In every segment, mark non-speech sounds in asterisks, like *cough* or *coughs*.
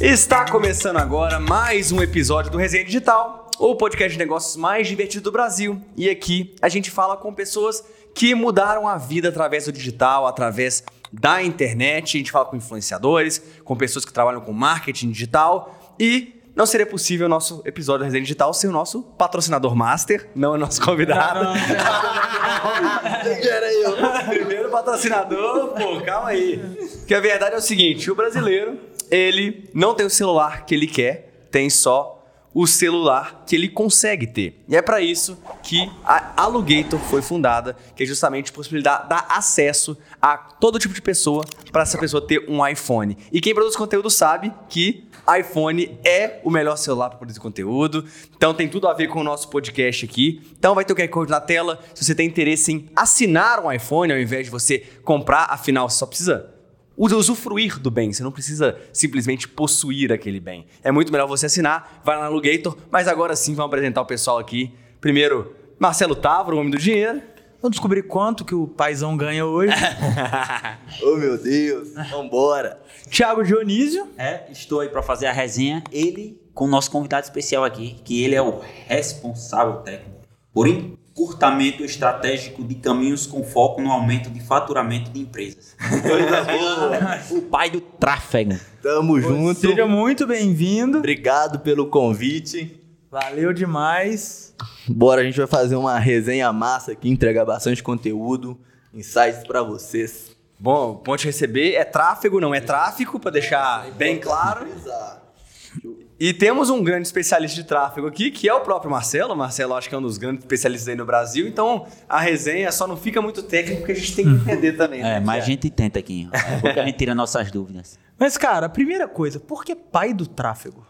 Está começando agora mais um episódio do Resenha Digital, o podcast de negócios mais divertido do Brasil. E aqui a gente fala com pessoas que mudaram a vida através do digital, através da internet. A gente fala com influenciadores, com pessoas que trabalham com marketing digital e não seria possível o nosso episódio da Resenha Digital sem o nosso patrocinador master, não o nosso convidado. Não, *laughs* Era eu. *laughs* Primeiro patrocinador, pô, calma aí. Que a verdade é o seguinte, o brasileiro, ele não tem o celular que ele quer, tem só o celular que ele consegue ter. E é para isso que a Alugator foi fundada, que é justamente possibilidade de dar acesso a todo tipo de pessoa para essa pessoa ter um iPhone. E quem produz conteúdo sabe que iPhone é o melhor celular para produzir conteúdo. Então tem tudo a ver com o nosso podcast aqui. Então vai ter o QR Code na tela. Se você tem interesse em assinar um iPhone ao invés de você comprar, afinal você só precisa usufruir do bem, você não precisa simplesmente possuir aquele bem. É muito melhor você assinar, vai lá no Alugator, mas agora sim vamos apresentar o pessoal aqui. Primeiro, Marcelo Tavro, o homem do dinheiro. Vamos descobrir quanto que o paizão ganha hoje. *laughs* oh meu Deus, vambora. Thiago Dionísio. É, estou aí para fazer a resenha. Ele com o nosso convidado especial aqui, que ele é o responsável técnico por encurtamento estratégico de caminhos com foco no aumento de faturamento de empresas. *laughs* O pai do tráfego. Tamo junto. Seja muito bem-vindo. Obrigado pelo convite. Valeu demais. Bora, a gente vai fazer uma resenha massa aqui, entregar bastante conteúdo, insights para vocês. Bom, ponte receber é tráfego, não é tráfico, para deixar bem claro. Exato. E temos um grande especialista de tráfego aqui, que é o próprio Marcelo. O Marcelo acho que é um dos grandes especialistas aí no Brasil. Então, a resenha só não fica muito técnica, porque a gente tem que entender também. É, mas a gente tenta aqui. É porque a gente tira nossas dúvidas. Mas, cara, a primeira coisa, por que pai do tráfego?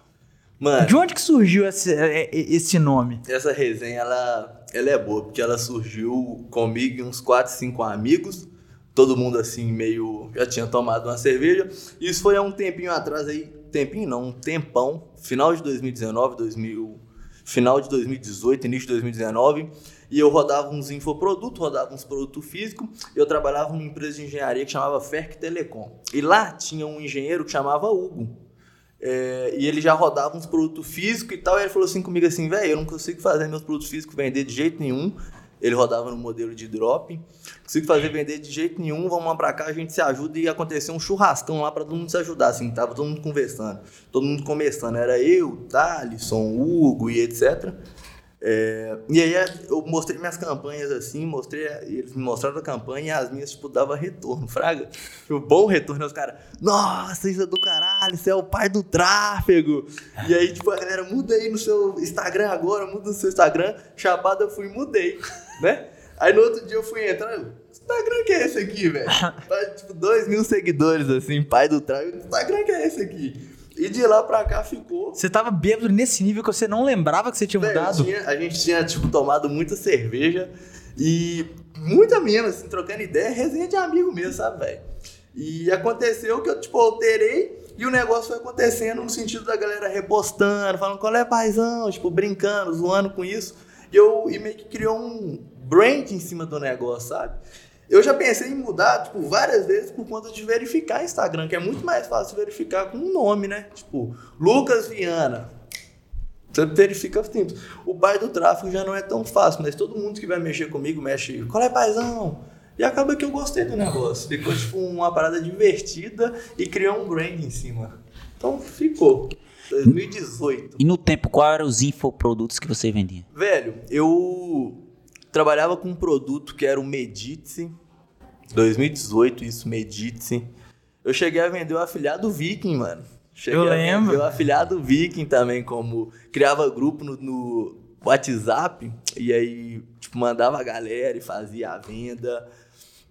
Mano, De onde que surgiu esse, é, esse nome? essa resenha, ela, ela é boa, porque ela surgiu comigo e uns 4, 5 amigos. Todo mundo, assim, meio... Já tinha tomado uma cerveja. Isso foi há um tempinho atrás aí. Tempinho não, um tempão. Final de 2019, 2000... Final de 2018, início de 2019. E eu rodava uns infoprodutos, rodava uns produtos físicos. Eu trabalhava numa empresa de engenharia que chamava Ferc Telecom. E lá tinha um engenheiro que chamava Hugo. É, e ele já rodava uns produtos físicos e tal. E ele falou assim comigo assim, velho, eu não consigo fazer meus produtos físicos vender de jeito nenhum. Ele rodava no modelo de drop. Consigo fazer vender de jeito nenhum. Vamos lá pra cá, a gente se ajuda e acontecer um churrascão lá pra todo mundo se ajudar. Assim, tava todo mundo conversando. Todo mundo começando. Era eu, Thalisson, Hugo e etc. É, e aí eu mostrei minhas campanhas assim, mostrei, eles me mostraram a campanha e as minhas, tipo, dava retorno, fraga. Tipo, bom retorno, os caras, nossa, isso é do caralho, você é o pai do tráfego. E aí, tipo, a galera, muda aí no seu Instagram agora, muda no seu Instagram. Chapada eu fui e mudei, né? Aí no outro dia eu fui entrar, Instagram que é esse aqui, velho? *laughs* Tipo, dois mil seguidores, assim, pai do tráfego. Instagram que é esse aqui? E de lá pra cá ficou. Você tava bêbado nesse nível que você não lembrava que você tinha Velho, mudado? tinha- a gente tinha, tipo, tomado muita cerveja e muita mesmo, assim, trocando ideia, resenha de amigo mesmo, sabe, velho? E aconteceu que eu, tipo, alterei e o negócio foi acontecendo no sentido da galera repostando, falando qual é paizão, tipo, brincando, zoando com isso. E eu e meio que criou um brand em cima do negócio, sabe? Eu já pensei em mudar, tipo, várias vezes por conta de verificar Instagram, que é muito mais fácil verificar com um nome, né? Tipo, Lucas Viana. Você verifica simples. O pai do tráfego já não é tão fácil, mas todo mundo que vai mexer comigo mexe. Qual é, paizão? E acaba que eu gostei do negócio. Ficou tipo uma parada divertida e criou um brand em cima. Então ficou. 2018. E no tempo, qual eram os infoprodutos que você vendia? Velho, eu trabalhava com um produto que era o Medite. 2018, isso, Medite. Eu cheguei a vender o afiliado Viking, mano. Cheguei Eu lembro. o afiliado Viking também, como criava grupo no, no WhatsApp e aí tipo, mandava a galera e fazia a venda.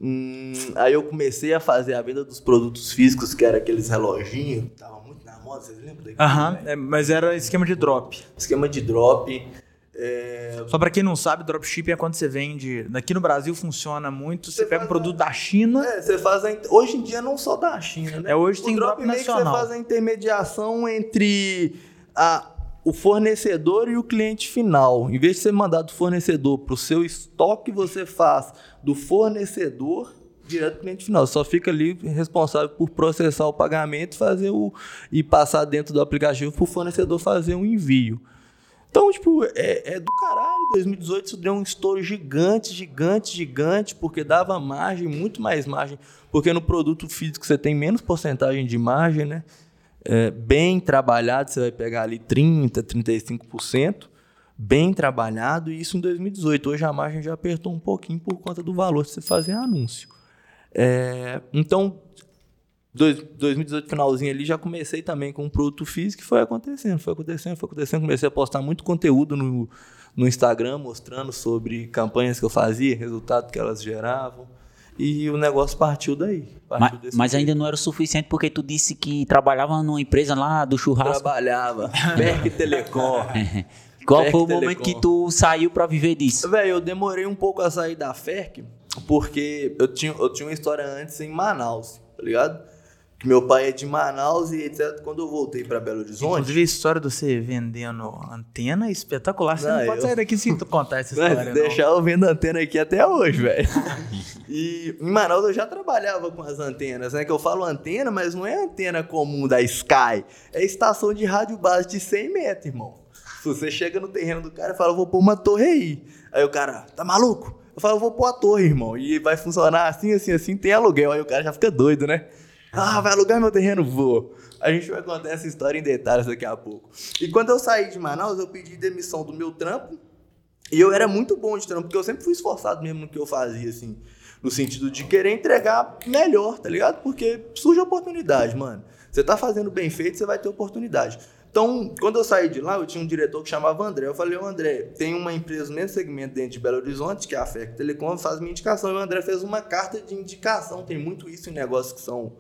Hum, aí eu comecei a fazer a venda dos produtos físicos, que era aqueles reloginhos, tava muito na moda, vocês lembram daquilo? Aham, velho? é, mas era esquema de drop. Esquema de drop. É, Só pra quem não sabe, dropshipping é quando você vende. Aqui no Brasil funciona muito. Você, Você pega um produto da China. É, você faz a, hoje em dia não só da China, né? É, hoje o tem drop que nacional. você faz a intermediação entre a, o fornecedor e o cliente final. Em vez de você mandar do fornecedor para o seu estoque, você faz do fornecedor direto pro cliente final. Só fica ali responsável por processar o pagamento fazer o, e passar dentro do aplicativo pro fornecedor fazer um envio. Então, tipo, é, é do caralho. 2018 isso deu um estouro gigante, gigante, gigante, porque dava margem, muito mais margem. Porque no produto físico você tem menos porcentagem de margem, né? É, bem trabalhado, você vai pegar ali 30%, 35%. Bem trabalhado, e isso em 2018. Hoje a margem já apertou um pouquinho por conta do valor que você fazer anúncio. É, então, dois- 2018, finalzinho ali, já comecei também com um produto físico e foi acontecendo, foi acontecendo, foi acontecendo. Comecei a postar muito conteúdo no, no Instagram, mostrando sobre campanhas que eu fazia, resultado que elas geravam. E o negócio partiu daí. Partiu Mas, mas ainda não era o suficiente porque tu disse que trabalhava numa empresa lá do churrasco. Trabalhava. *laughs* *laughs* Berk Telecom. Qual Ferc foi o momento Telecom. que tu saiu pra viver disso? Velho, eu demorei um pouco a sair da FERC, porque eu tinha, eu tinha uma história antes em Manaus, tá ligado? Que meu pai é de Manaus e etc. Quando eu voltei pra Belo Horizonte. Inclusive a história de você vendendo antena é espetacular. Você não, Não, pode eu- sair daqui sem tu contar essa *laughs* história. não. deixar eu vendo antena aqui até hoje, velho. *laughs* e em Manaus eu já trabalhava com as antenas, né? Que eu falo antena, mas não é antena comum da Sky. É estação de rádio base de 100 metros, irmão. Se você chega no terreno do cara e fala, eu vou pôr uma torre aí. Aí o cara, tá maluco? Eu falo, eu vou pôr a torre, irmão. E vai funcionar assim, assim, assim, tem aluguel. Aí o cara já fica doido, né? Ah, vai alugar meu terreno? Vou. A gente vai contar essa história em detalhes daqui a pouco. E quando eu saí de Manaus, eu pedi demissão do meu trampo. E eu era muito bom de trampo, porque eu sempre fui esforçado mesmo no que eu fazia, assim. No sentido de querer entregar melhor, tá ligado? Porque surge oportunidade, mano. Você tá fazendo bem feito, você vai ter oportunidade. Então, quando eu saí de lá, eu tinha um diretor que chamava André. Eu falei, ô André, tem uma empresa no mesmo segmento dentro de Belo Horizonte, que é a FEC Telecom, faz minha indicação. E o André fez uma carta de indicação. Tem muito isso em negócios que são,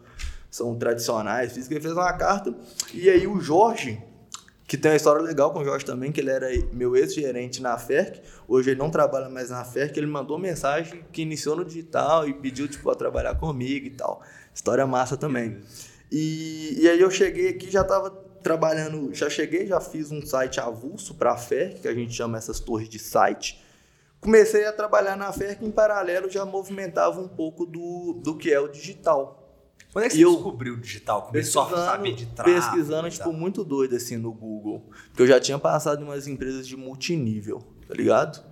são tradicionais. Fiz que ele fez uma carta. E aí o Jorge, que tem uma história legal com o Jorge também, que ele era meu ex-gerente na FERC. Hoje ele não trabalha mais na FERC. Ele mandou mensagem que iniciou no digital e pediu tipo, para trabalhar comigo e tal. História massa também. E, e aí eu cheguei aqui, já estava trabalhando, já cheguei, já fiz um site avulso para a FERC, que a gente chama essas torres de site. Comecei a trabalhar na FERC em paralelo, já movimentava um pouco do, do que é o digital. Quando é que você eu- descobriu o digital? Começou a saber de tráfego? pesquisando, e tipo, muito doido assim no Google. Porque eu já tinha passado em umas empresas de multinível, tá ligado?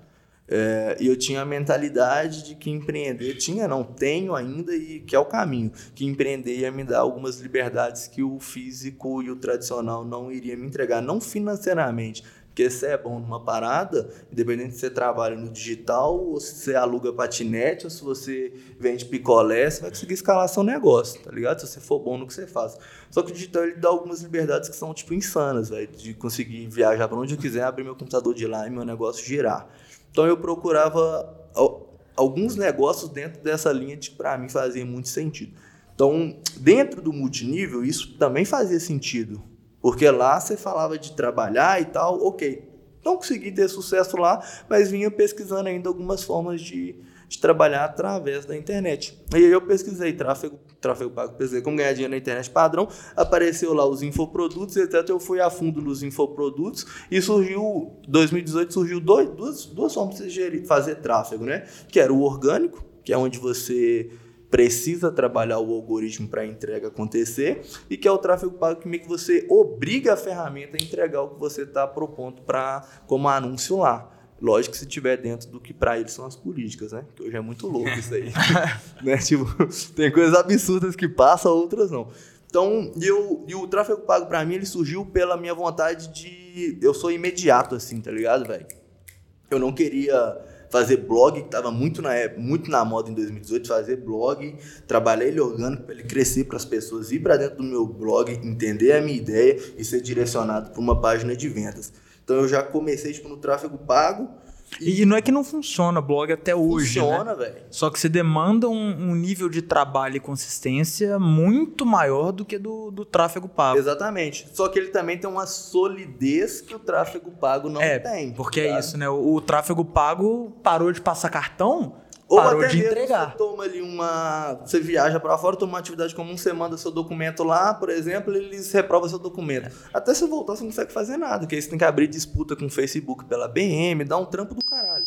É, e eu tinha a mentalidade de que empreender, tinha, não, tenho ainda, e que é o caminho, que empreender ia me dar algumas liberdades que o físico e o tradicional não iria me entregar, não financeiramente. Porque se é bom numa parada, independente se você trabalha no digital, ou se você aluga patinete, ou se você vende picolé, você vai conseguir escalar seu negócio, tá ligado? Se você for bom no que você faz. Só que o digital ele dá algumas liberdades que são, tipo, insanas, velho. De conseguir viajar para onde eu quiser, abrir meu computador de lá e meu negócio girar. Então eu procurava al- alguns negócios dentro dessa linha que para mim fazia muito sentido. Então, dentro do multinível, isso também fazia sentido. Porque lá você falava de trabalhar e tal, ok. Não consegui ter sucesso lá, mas vinha pesquisando ainda algumas formas de, de trabalhar através da internet. E aí eu pesquisei tráfego, tráfego pago, pesquisei como ganhar dinheiro na internet padrão, apareceu lá os infoprodutos, etc. Eu fui a fundo nos infoprodutos e surgiu, 2018 surgiu dois, duas, duas formas de fazer tráfego, né? Que era o orgânico, que é onde você precisa trabalhar o algoritmo para a entrega acontecer e que é o tráfego pago que meio que você obriga a ferramenta a entregar o que você está propondo para como anúncio lá. Lógico que se tiver dentro do que para eles são as políticas, né? Que hoje é muito louco isso aí. *laughs* né? Tipo, tem coisas absurdas que passam, outras não. Então, eu, e o tráfego pago para mim ele surgiu pela minha vontade de eu sou imediato assim, tá ligado, velho? Eu não queria fazer blog, que estava muito na, época- muito na moda em 2018, fazer blog, trabalhar ele orgânico para ele crescer para as pessoas ir para dentro do meu blog, entender a minha ideia e ser direcionado para uma página de vendas. Então eu já comecei tipo, no tráfego pago E não é que não funciona blog até hoje, né? funciona, velho. Só que você demanda um, um nível de trabalho e consistência muito maior do que do, do tráfego pago. Exatamente. Só que ele também tem uma solidez que o tráfego pago não é, tem. porque é isso, né? O, o tráfego pago parou de passar cartão, Ou parou até de mesmo entregar. você toma ali uma. Você viaja para fora, toma uma atividade comum, você manda seu documento lá, por exemplo, eles reprovam seu documento. Até você voltar, você não consegue fazer nada, porque aí você tem que abrir disputa com o Facebook pela BM, dá um trampo do caralho.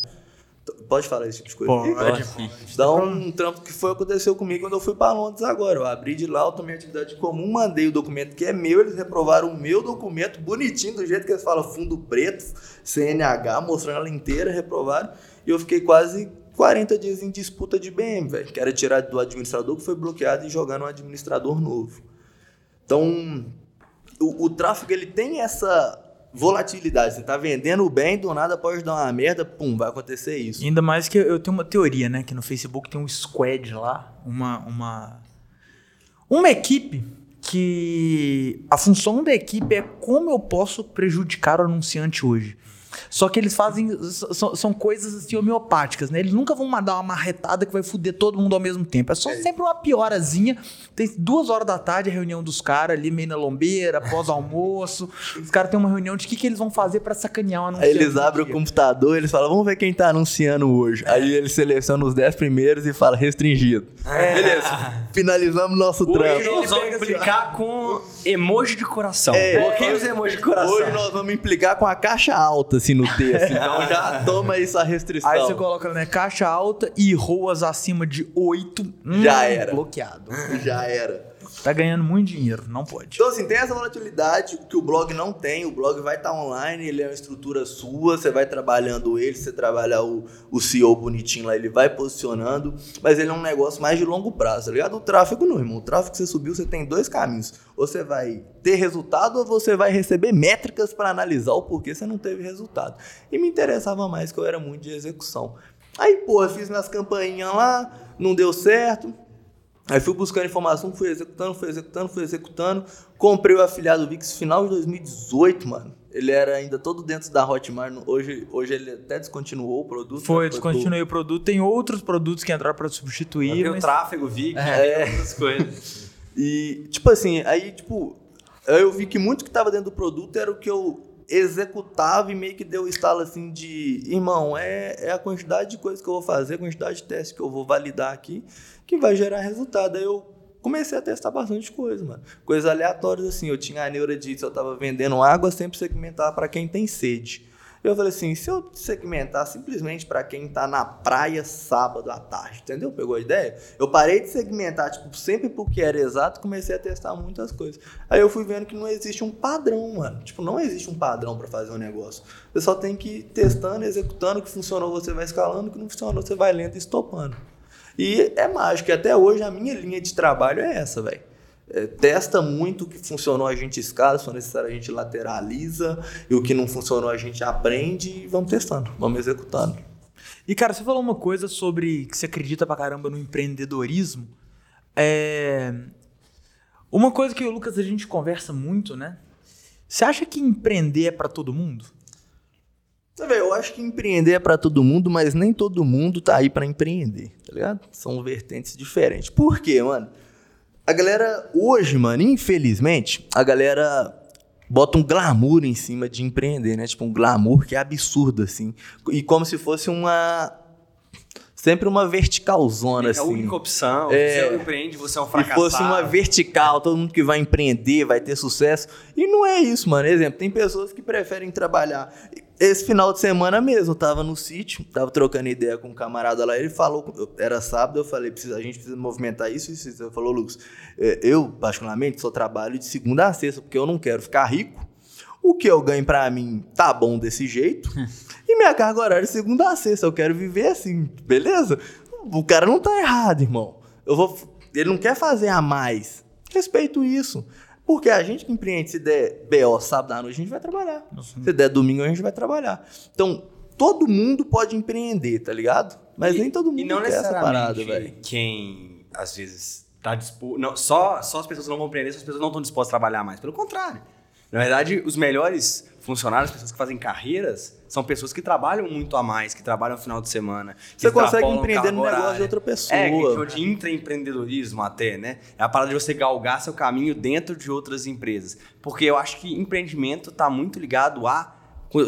Pode falar esse tipo de coisa? Pode, aqui? Dá um trampo que foi aconteceu comigo quando eu fui para Londres agora. Eu abri de lá, eu tomei atividade comum, mandei o documento que é meu, eles reprovaram o meu documento bonitinho, do jeito que eles falam, fundo preto, CNH, mostrando ela inteira, reprovaram. E eu fiquei quase 40 dias em disputa de BM, velho. Que era tirar do administrador que foi bloqueado e jogar no administrador novo. Então, o, o tráfego ele tem essa volatilidade. Você tá vendendo bem, do nada pode dar uma merda, pum, vai acontecer isso. Ainda mais que eu tenho uma teoria, né? Que no Facebook tem um squad lá, uma. Uma, uma equipe que. A função da equipe é como eu posso prejudicar o anunciante hoje. Só que eles fazem. São, são coisas assim homeopáticas, né? Eles nunca vão mandar uma marretada que vai foder todo mundo ao mesmo tempo. É só sempre uma piorazinha. Tem duas horas da tarde a reunião dos caras ali, meio na lombeira, pós-almoço. Os caras têm uma reunião de o que, que eles vão fazer pra sacanear o Aí anunciante. eles do abrem o computador, eles falam, vamos ver quem tá anunciando hoje. Aí eles selecionam os 10 primeiros e falam restringido. Beleza, finalizamos nosso Hoje trampo. nós vamos assim, implicar com emoji de coração. É. Bloqueia os emojis de coração. Hoje nós vamos implicar com a caixa alta, assim, no texto. *laughs* Então já toma isso a restrição. Aí você coloca, né? Caixa alta e roas acima de 8. Já era. Bloqueado. Já era. Tá ganhando muito dinheiro, não pode. Então, assim, tem essa volatilidade que o blog não tem. O blog vai estar online, ele é uma estrutura sua, você vai trabalhando ele, você trabalha o, o CEO bonitinho lá, ele vai posicionando, mas ele é um negócio mais de longo prazo, tá ligado? O tráfego não, irmão. O tráfego que você subiu, você tem dois caminhos. Você vai ter resultado ou você vai receber métricas para analisar o porquê você não teve resultado. E me interessava mais que eu era muito de execução. Aí, porra, fiz minhas campainhas lá, não deu certo. Aí fui buscando informação, fui executando, fui executando, fui executando. Comprei o afiliado Vix final de 2018, mano. Ele era ainda todo dentro da Hotmart. Hoje, hoje ele até descontinuou o produto. Foi, né? descontinuei o produto. Tem outros produtos que entraram pra substituir. Tem o mas- tráfego, VIC, É. tem outras coisas. E, tipo assim, aí, tipo, eu vi que muito que tava dentro do produto era o que eu executava e meio que deu estalo assim de, irmão, é, é a quantidade de coisas que eu vou fazer, a quantidade de testes que eu vou validar aqui, que vai gerar resultado. Aí eu comecei a testar bastante coisa, mano. Coisas aleatórias assim, eu tinha a neura se eu tava vendendo água, sempre segmentar para quem tem sede. Eu falei assim, se eu segmentar simplesmente para quem tá na praia sábado à tarde, entendeu? Pegou a ideia? Eu parei de segmentar, tipo, sempre porque era exato, comecei a testar muitas coisas. Aí eu fui vendo que não existe um padrão, mano. Tipo, não existe um padrão para fazer um negócio. Você só tem que ir testando, executando, o que funcionou você vai escalando, o que não funcionou você vai lento e estopando. E é mágico, até hoje a minha linha de trabalho é essa, velho. É, testa muito o que funcionou, a gente escala, se for necessário a gente lateraliza, e o que não funcionou a gente aprende e vamos testando, vamos executando. E, cara, você falou uma coisa sobre que você acredita pra caramba no empreendedorismo. É. Uma coisa que o Lucas a gente conversa muito, né? Você acha que empreender é pra todo mundo? Eu acho que empreender é pra todo mundo, mas nem todo mundo tá aí pra empreender, tá ligado? São vertentes diferentes. Por quê, mano? A galera, hoje, mano, infelizmente, a galera bota um glamour em cima de empreender, né? Tipo, um glamour que é absurdo, assim. E como se fosse uma. Sempre uma verticalzona, É assim. a única opção. É. Você empreende, você é um Se fracassado. fosse uma vertical, todo mundo que vai empreender vai ter sucesso. E não é isso, mano. Exemplo, tem pessoas que preferem trabalhar. Esse final de semana mesmo, eu tava no sítio, tava trocando ideia com um camarada lá, ele falou, era sábado, eu falei, precisa, a gente precisa movimentar isso e isso. isso. Ele falou, Lucas, é, eu, particularmente, só trabalho de segunda a sexta, porque eu não quero ficar rico. O que eu ganho pra mim tá bom desse jeito. *laughs* e minha carga horária é segunda a sexta, eu quero viver assim, beleza? O cara não tá errado, irmão. Eu vou, ele não quer fazer a mais. Respeito isso. Porque a gente que empreende, se der BO sábado à noite, a gente vai trabalhar. Se der domingo, a gente vai trabalhar. Então, todo mundo pode empreender, tá ligado? Mas E- nem todo mundo E não quer essa parada, velho. quem, às vezes, tá disposto... Não, só, só as pessoas não vão empreender se as pessoas não estão dispostas a trabalhar mais. Pelo contrário. Na verdade, os melhores funcionários, as pessoas que fazem carreiras, são pessoas que trabalham muito a mais, que trabalham no final de semana. Você consegue empreender no negócio de outra pessoa. É, que a gente chama de intraempreendedorismo até, né? É a parada de você galgar seu caminho dentro de outras empresas. Porque eu acho que empreendimento tá muito ligado a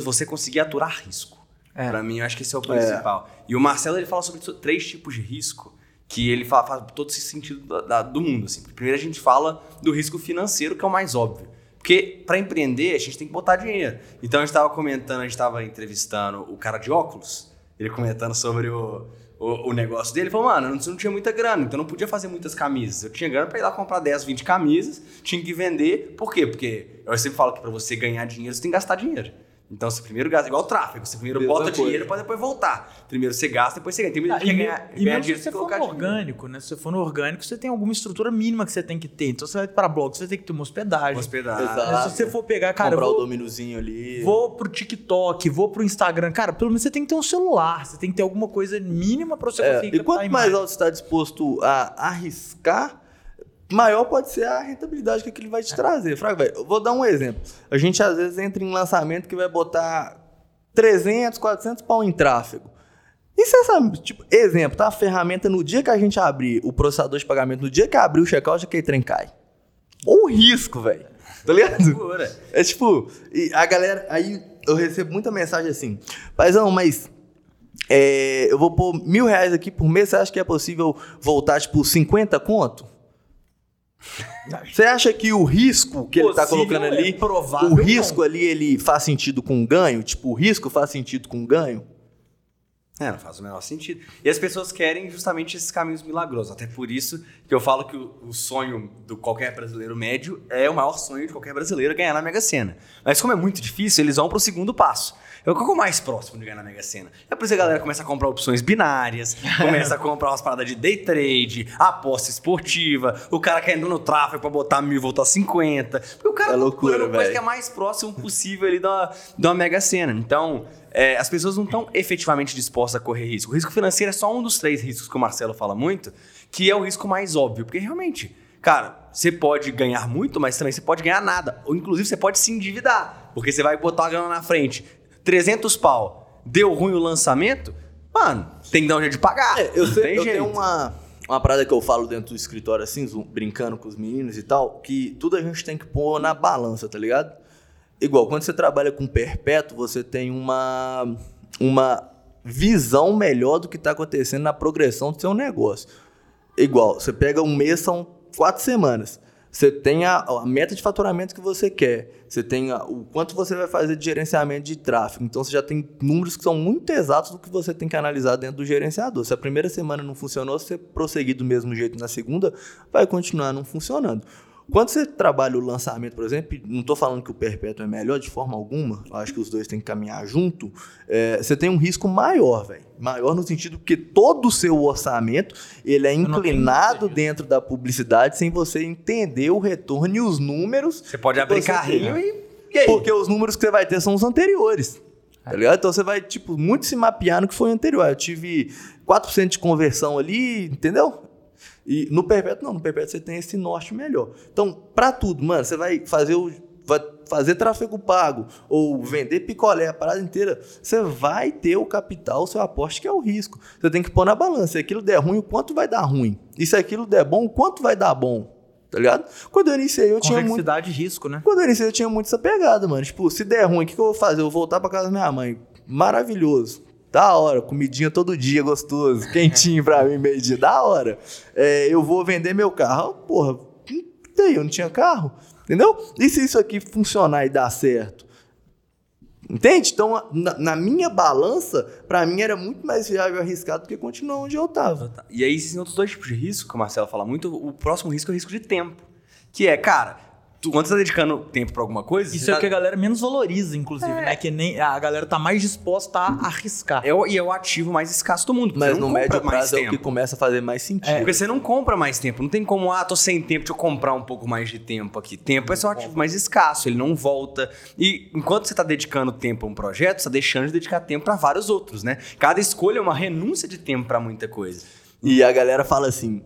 você conseguir aturar risco. É. Pra mim, eu acho que esse é o principal. E o Marcelo, ele fala sobre três tipos de risco que ele fala, faz todo esse sentido da- da- do mundo. Assim. Primeiro, a gente fala do risco financeiro, que é o mais óbvio. Porque para empreender, a gente tem que botar dinheiro. Então, a gente estava comentando, a gente estava entrevistando o cara de óculos, Ele comentando sobre o, o, o negócio dele. Ele falou, mano, eu não, não tinha muita grana, então não podia fazer muitas camisas. Eu tinha grana pra ir lá comprar 10, 20 camisas, tinha que vender. Por quê? Porque eu sempre falo que pra você ganhar dinheiro, você tem que gastar dinheiro. Então você primeiro gasta, igual o tráfego, você primeiro Mesma bota coisa. dinheiro pra depois voltar. Primeiro você gasta, depois você ganha. Tem muita Ah, gente e que me- ganha, e ganha mesmo dinheiro se você for no dinheiro. orgânico, né? Se você for no orgânico, você tem alguma estrutura mínima que você tem que ter. Então você vai para blog, você ter que ter uma hospedagem. Hospedagem. Exato. Né? Se você for pegar, cara, Comprar o vou, dominozinho ali. vou pro TikTok, vou pro Instagram. Cara, pelo menos você tem que ter um celular, você tem que ter alguma coisa mínima pra você É, conseguir e quanto mais alto você está disposto a arriscar, maior pode ser a rentabilidade que aquilo vai te trazer. Fraga, velho, eu vou dar um exemplo. A gente às vezes entra em lançamento que vai botar 300, 400 pau em tráfego. E você sabe, tipo, exemplo, tá? A ferramenta no dia que a gente abrir o processador de pagamento, no dia que abrir o checkout, aquele trem cai. Ou o risco, velho. Tá ligado? Segura. É tipo, e a galera. Aí eu recebo muita mensagem assim, paizão, mas é, eu vou pôr mil reais aqui por mês, você acha que é possível voltar, tipo, 50 conto? Você acha que o risco que ele tá Possível colocando é ali, provável o não. risco ali, ele faz sentido com ganho? Tipo, o risco faz sentido com ganho? É, não faz o menor sentido. E as pessoas querem justamente esses caminhos milagrosos. Até por isso que eu falo que o, o sonho do qualquer brasileiro médio é o maior sonho de qualquer brasileiro ganhar na Mega Sena. Mas como é muito difícil, eles vão pro segundo passo. É o que é o mais próximo de ganhar na Mega Sena. É por isso que a galera começa a comprar opções binárias, *laughs* começa a comprar umas paradas de day trade, aposta esportiva, o cara quer entrar no tráfego pra botar mil e voltar 50. Porque o cara É tá loucura, procurando coisa que é mais próximo possível ali da, da Mega Sena. Então, é, as pessoas não estão efetivamente dispostas a correr risco. O risco financeiro é só um dos três riscos que o Marcelo fala muito, que é o risco mais óbvio. Porque realmente, cara, você pode ganhar muito, mas também você pode ganhar nada. Ou inclusive você pode se endividar. Porque você vai botar a grana na frente. 300 pau, deu ruim o lançamento, mano, tem que dar um jeito de pagar. É, eu, sei- tem eu jeito. tenho uma, uma parada que eu falo dentro do escritório, assim, brincando com os meninos e tal, que tudo a gente tem que pôr na balança, tá ligado? Igual, quando você trabalha com perpétuo, você tem uma, uma visão melhor do que está acontecendo na progressão do seu negócio. Igual, você pega um mês, são quatro semanas. Você tem a, a meta de faturamento que você quer. Você tem a- o quanto você vai fazer de gerenciamento de tráfego. Então você já tem números que são muito exatos do que você tem que analisar dentro do gerenciador. Se a primeira semana não funcionou, se você prosseguir do mesmo jeito na segunda, vai continuar não funcionando. Quando você trabalha o lançamento, por exemplo, não estou falando que o perpétuo é melhor de forma alguma, acho que os dois têm que caminhar junto, é, você tem um risco maior, velho. Maior no sentido que todo o seu orçamento ele é inclinado dentro da publicidade sem você entender o retorno e os números. Você pode abrir carrinho e. E? Porque os números que você vai ter são os anteriores. Tá ligado? Então você vai, tipo, muito se mapear no que foi anterior. Eu tive 4% de conversão ali, entendeu? E no perpétuo, não, no perpétuo você tem esse norte melhor. Então, pra tudo, mano, você vai fazer o. Vai fazer tráfego pago ou vender picolé a parada inteira, você vai ter o capital, o seu aporte, que é o risco. Você tem que pôr na balança. Se aquilo der ruim, o quanto vai dar ruim? E se aquilo der bom, o quanto vai dar bom? Tá ligado? Quando eu iniciei, eu tinha muito. E risco, né? Quando eu iniciei, eu tinha muito essa pegada, mano. Tipo, se der ruim, o que, que eu vou fazer? Eu vou voltar pra casa da minha mãe. Maravilhoso. Da hora. Comidinha todo dia, gostoso. Quentinho pra mim, meio dia. Da hora. É, eu vou vender meu carro. Porra, e aí, eu não tinha carro. Entendeu? E se isso aqui funcionar e dar certo? Entende? Então, na, na minha balança, pra mim era muito mais viável arriscado do que continuar onde eu tava. E aí existem outros dois tipos de risco, que o Marcelo fala muito. O próximo risco é o risco de tempo. Que é, cara, tu, quando você tá dedicando tempo pra alguma coisa. Isso é o tá- que a galera menos valoriza, inclusive, né? Que nem a galera tá mais disposta a arriscar. é o, e é o ativo mais escasso do mundo. Mas no compra médio mais prazo é o tempo. que começa a fazer mais sentido. Porque você não compra mais tempo. Não tem como, ah, tô sem tempo, deixa eu comprar um pouco mais de tempo aqui. Tempo é só um ativo mais escasso, ele não volta. E enquanto você tá dedicando tempo a um projeto, você tá deixando de dedicar tempo pra vários outros, né? Cada escolha é uma renúncia de tempo pra muita coisa. E a galera fala assim: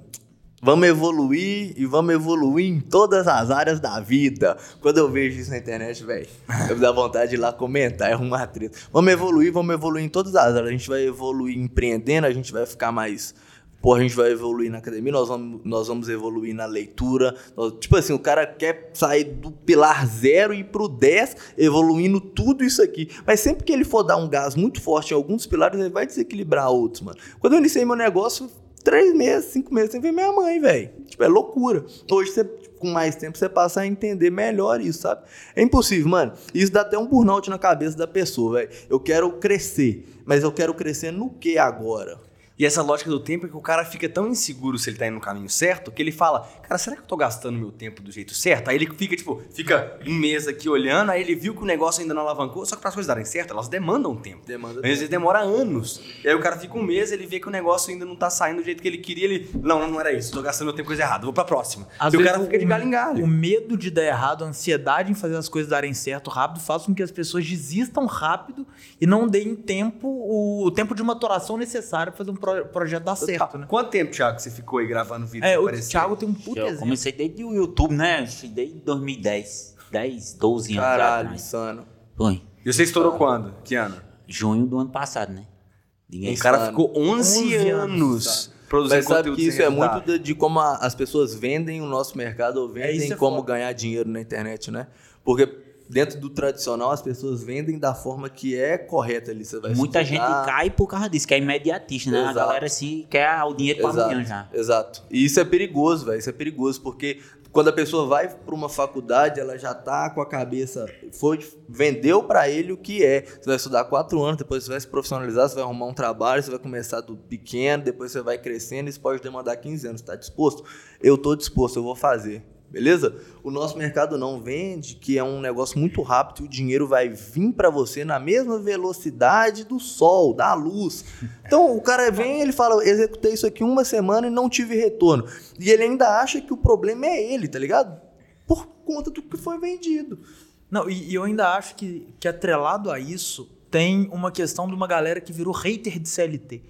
vamos evoluir e vamos evoluir em todas as áreas da vida. Quando eu vejo isso na internet, velho, eu dá vontade de ir lá comentar, é uma treta. Vamos evoluir, vamos evoluir em todas as áreas. A gente vai evoluir empreendendo, a gente vai ficar mais. Pô, a gente vai evoluir na academia, nós vamos, nós vamos evoluir na leitura. Nós- tipo assim, o cara quer sair do pilar zero e ir pro 10, evoluindo tudo isso aqui. Mas sempre que ele for dar um gás muito forte em alguns pilares, ele vai desequilibrar outros, mano. Quando eu iniciei meu negócio, três meses, cinco meses sem ver minha mãe, velho. Tipo, é loucura. Hoje você com mais tempo, você passa a entender melhor isso, sabe? É impossível, mano. Isso dá até um burnout na cabeça da pessoa, velho. Eu quero crescer, mas eu quero crescer no que agora? E essa lógica do tempo é que o cara fica tão inseguro se ele tá indo no caminho certo que ele fala, cara, será que eu tô gastando meu tempo do jeito certo? Aí ele fica, tipo, fica um mês aqui olhando, aí ele viu que o negócio ainda não alavancou, só que para as coisas darem certo, elas demandam tempo. Demanda Às vezes demora anos. E aí o cara fica um mês, ele vê que o negócio ainda não tá saindo do jeito que ele queria, ele, não, não, era isso, tô gastando meu tempo coisa errada, vou pra próxima. Às e o cara fica de galho em galho. O medo de dar errado, a ansiedade em fazer as coisas darem certo rápido, faz com que as pessoas desistam rápido e não deem tempo, o, o tempo de maturação necessário para fazer um pro- projeto dar certo, né? Quanto tempo, Thiago, você ficou aí gravando vídeo? É, o aparecer? Thiago tem um puta Eu exemplo. comecei desde o YouTube, né? Desde 2010. 10, 12 anos Caralho, atrás. insano. Foi. E você estourou quando? Que ano? Junho do ano passado, né? Ninguém O cara Insano. ficou 11, 11 anos, anos, produzindo Mas sabe conteúdo que isso é muito de, de como a- as pessoas vendem o nosso mercado ou vendem isso é como foda. ganhar dinheiro na internet, né? Porque dentro do tradicional as pessoas vendem da forma que é correta ali. Você vai Muita gente cai por causa disso, que é imediatista, né? A Exato. galera se quer o dinheiro para amanhã já. Exato. E isso é perigoso, velho. Isso é perigoso, porque quando a pessoa vai para uma faculdade, ela já tá com a cabeça. Foi, vendeu para ele o que é. Você vai estudar quatro anos, depois você vai se profissionalizar, você vai arrumar um trabalho, você vai começar do pequeno, depois você vai crescendo, isso pode demandar 15 anos. Tá disposto? Eu tô disposto, eu vou fazer. Beleza? O nosso mercado não vende, que é um negócio muito rápido e o dinheiro vai vir para você na mesma velocidade do sol, da luz. Então o cara vem, ele fala, executei isso aqui uma semana e não tive retorno. E ele ainda acha que o problema é ele, tá ligado? Por conta do que foi vendido. Não, e, e eu ainda acho que, que atrelado a isso tem uma questão de uma galera que virou hater de CLT.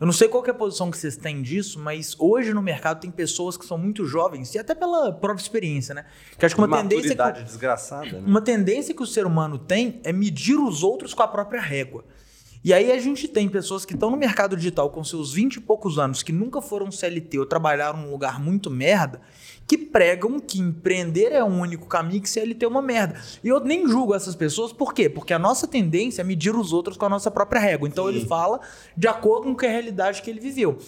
Eu não sei qual é a posição que vocês têm disso, mas hoje no mercado tem pessoas que são muito jovens, e até pela própria experiência, né? Que acho que uma tendência que, desgraçada, né? uma tendência que o ser humano tem é medir os outros com a própria régua. E aí a gente tem pessoas que estão no mercado digital com seus 20 e poucos anos, que nunca foram CLT ou trabalharam num lugar muito merda, que pregam que empreender é o único caminho que CLT é uma merda. E eu nem julgo essas pessoas, por quê? Porque a nossa tendência é medir os outros com a nossa própria régua. Então ele fala de acordo com a realidade que ele viveu.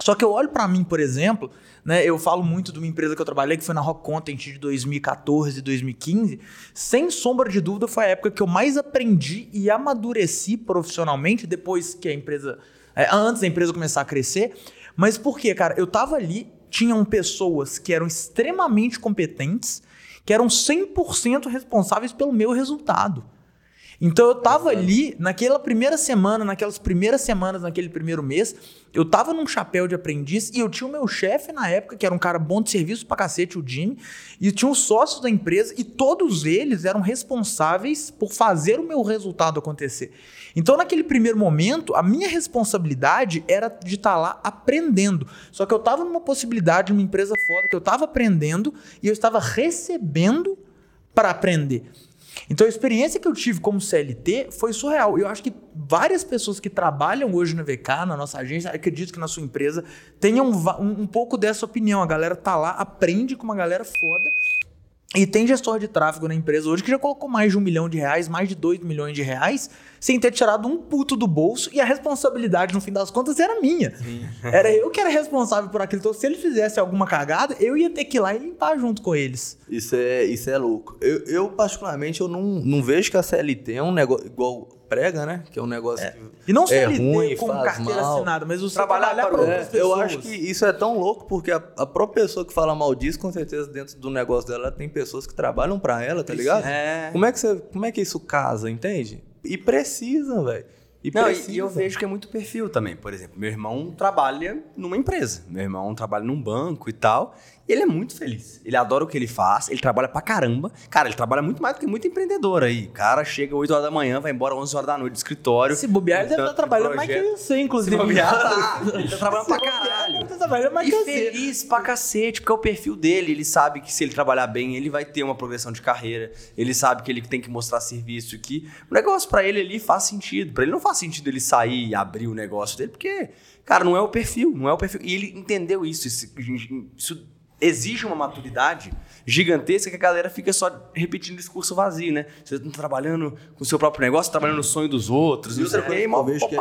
Só que eu olho pra mim, por exemplo, né, eu falo muito de uma empresa que eu trabalhei, que foi na Rock Content de 2014 e 2015. Sem sombra de dúvida, foi a época que eu mais aprendi e amadureci profissionalmente depois que a empresa. é, antes da empresa começar a crescer. Mas por quê, cara? Eu tava ali, tinham pessoas que eram extremamente competentes, que eram 100% responsáveis pelo meu resultado. Então eu tava ali, naquela primeira semana, naquelas primeiras semanas, naquele primeiro mês, eu tava num chapéu de aprendiz e eu tinha o meu chefe na época, que era um cara bom de serviço pra cacete, o Jimmy, e tinha os sócios da empresa e todos eles eram responsáveis por fazer o meu resultado acontecer. Então, naquele primeiro momento, a minha responsabilidade era de estar lá aprendendo. Só que eu tava numa possibilidade, numa empresa foda, que eu tava aprendendo e eu estava recebendo para aprender. Então a experiência que eu tive como CLT foi surreal. Eu acho que várias pessoas que trabalham hoje na VK, na nossa agência, acredito que na sua empresa, tenham um, um pouco dessa opinião. A galera tá lá, aprende com uma galera foda. E tem gestor de tráfego na empresa hoje que já colocou mais de um milhão de reais, mais de dois milhões de reais, sem ter tirado um puto do bolso, e a responsabilidade, no fim das contas, era minha. *laughs* Era eu que era responsável por aquilo. Então, se ele fizesse alguma cagada, eu ia ter que ir lá e limpar junto com eles. Isso é, isso é louco. Eu, eu, particularmente, eu não, não vejo que a CLT é um negócio igual prega, né? Que é um negócio que E não é CLT ruim, com faz carteira mal. assinada, mas você Trabalhar trabalhar, para para o- outras É, pessoas. eu acho que isso é tão louco porque a, a própria pessoa que fala mal disso, com certeza, dentro do negócio dela, tem pessoas que trabalham pra ela, tá ligado? É. Como é que, você, como é que isso casa, entende? E precisa, velho. E Não, precisa. e, e eu vejo que é muito perfil também. Por exemplo, meu irmão trabalha numa empresa. Meu irmão trabalha num banco e tal. E ele é muito feliz. Ele adora o que ele faz. Ele trabalha pra caramba. Cara, ele trabalha muito mais do que muito empreendedor aí. O cara chega 8 horas da manhã, vai embora 11 horas da noite do escritório. Se bobear, ele deve estar trabalhando mais que você, inclusive. Se bobear, tá. *laughs* Ele tá trabalhando pra caralho. ele tá trabalhando mais E que você. feliz pra cacete, porque é o perfil dele. Ele sabe que se ele trabalhar bem, ele vai ter uma progressão de carreira. Ele sabe que ele tem que mostrar serviço aqui. O negócio pra ele ali faz sentido. Pra ele não faz sentido ele sair e abrir o negócio dele, porque, cara, não é o perfil, não é o perfil. E ele entendeu isso. Isso, isso exige uma maturidade gigantesca que a galera fica só repetindo discurso vazio, né? Você tá trabalhando com o seu próprio negócio, trabalhando no sonho dos outros. E outra coisa é que eu vejo que é,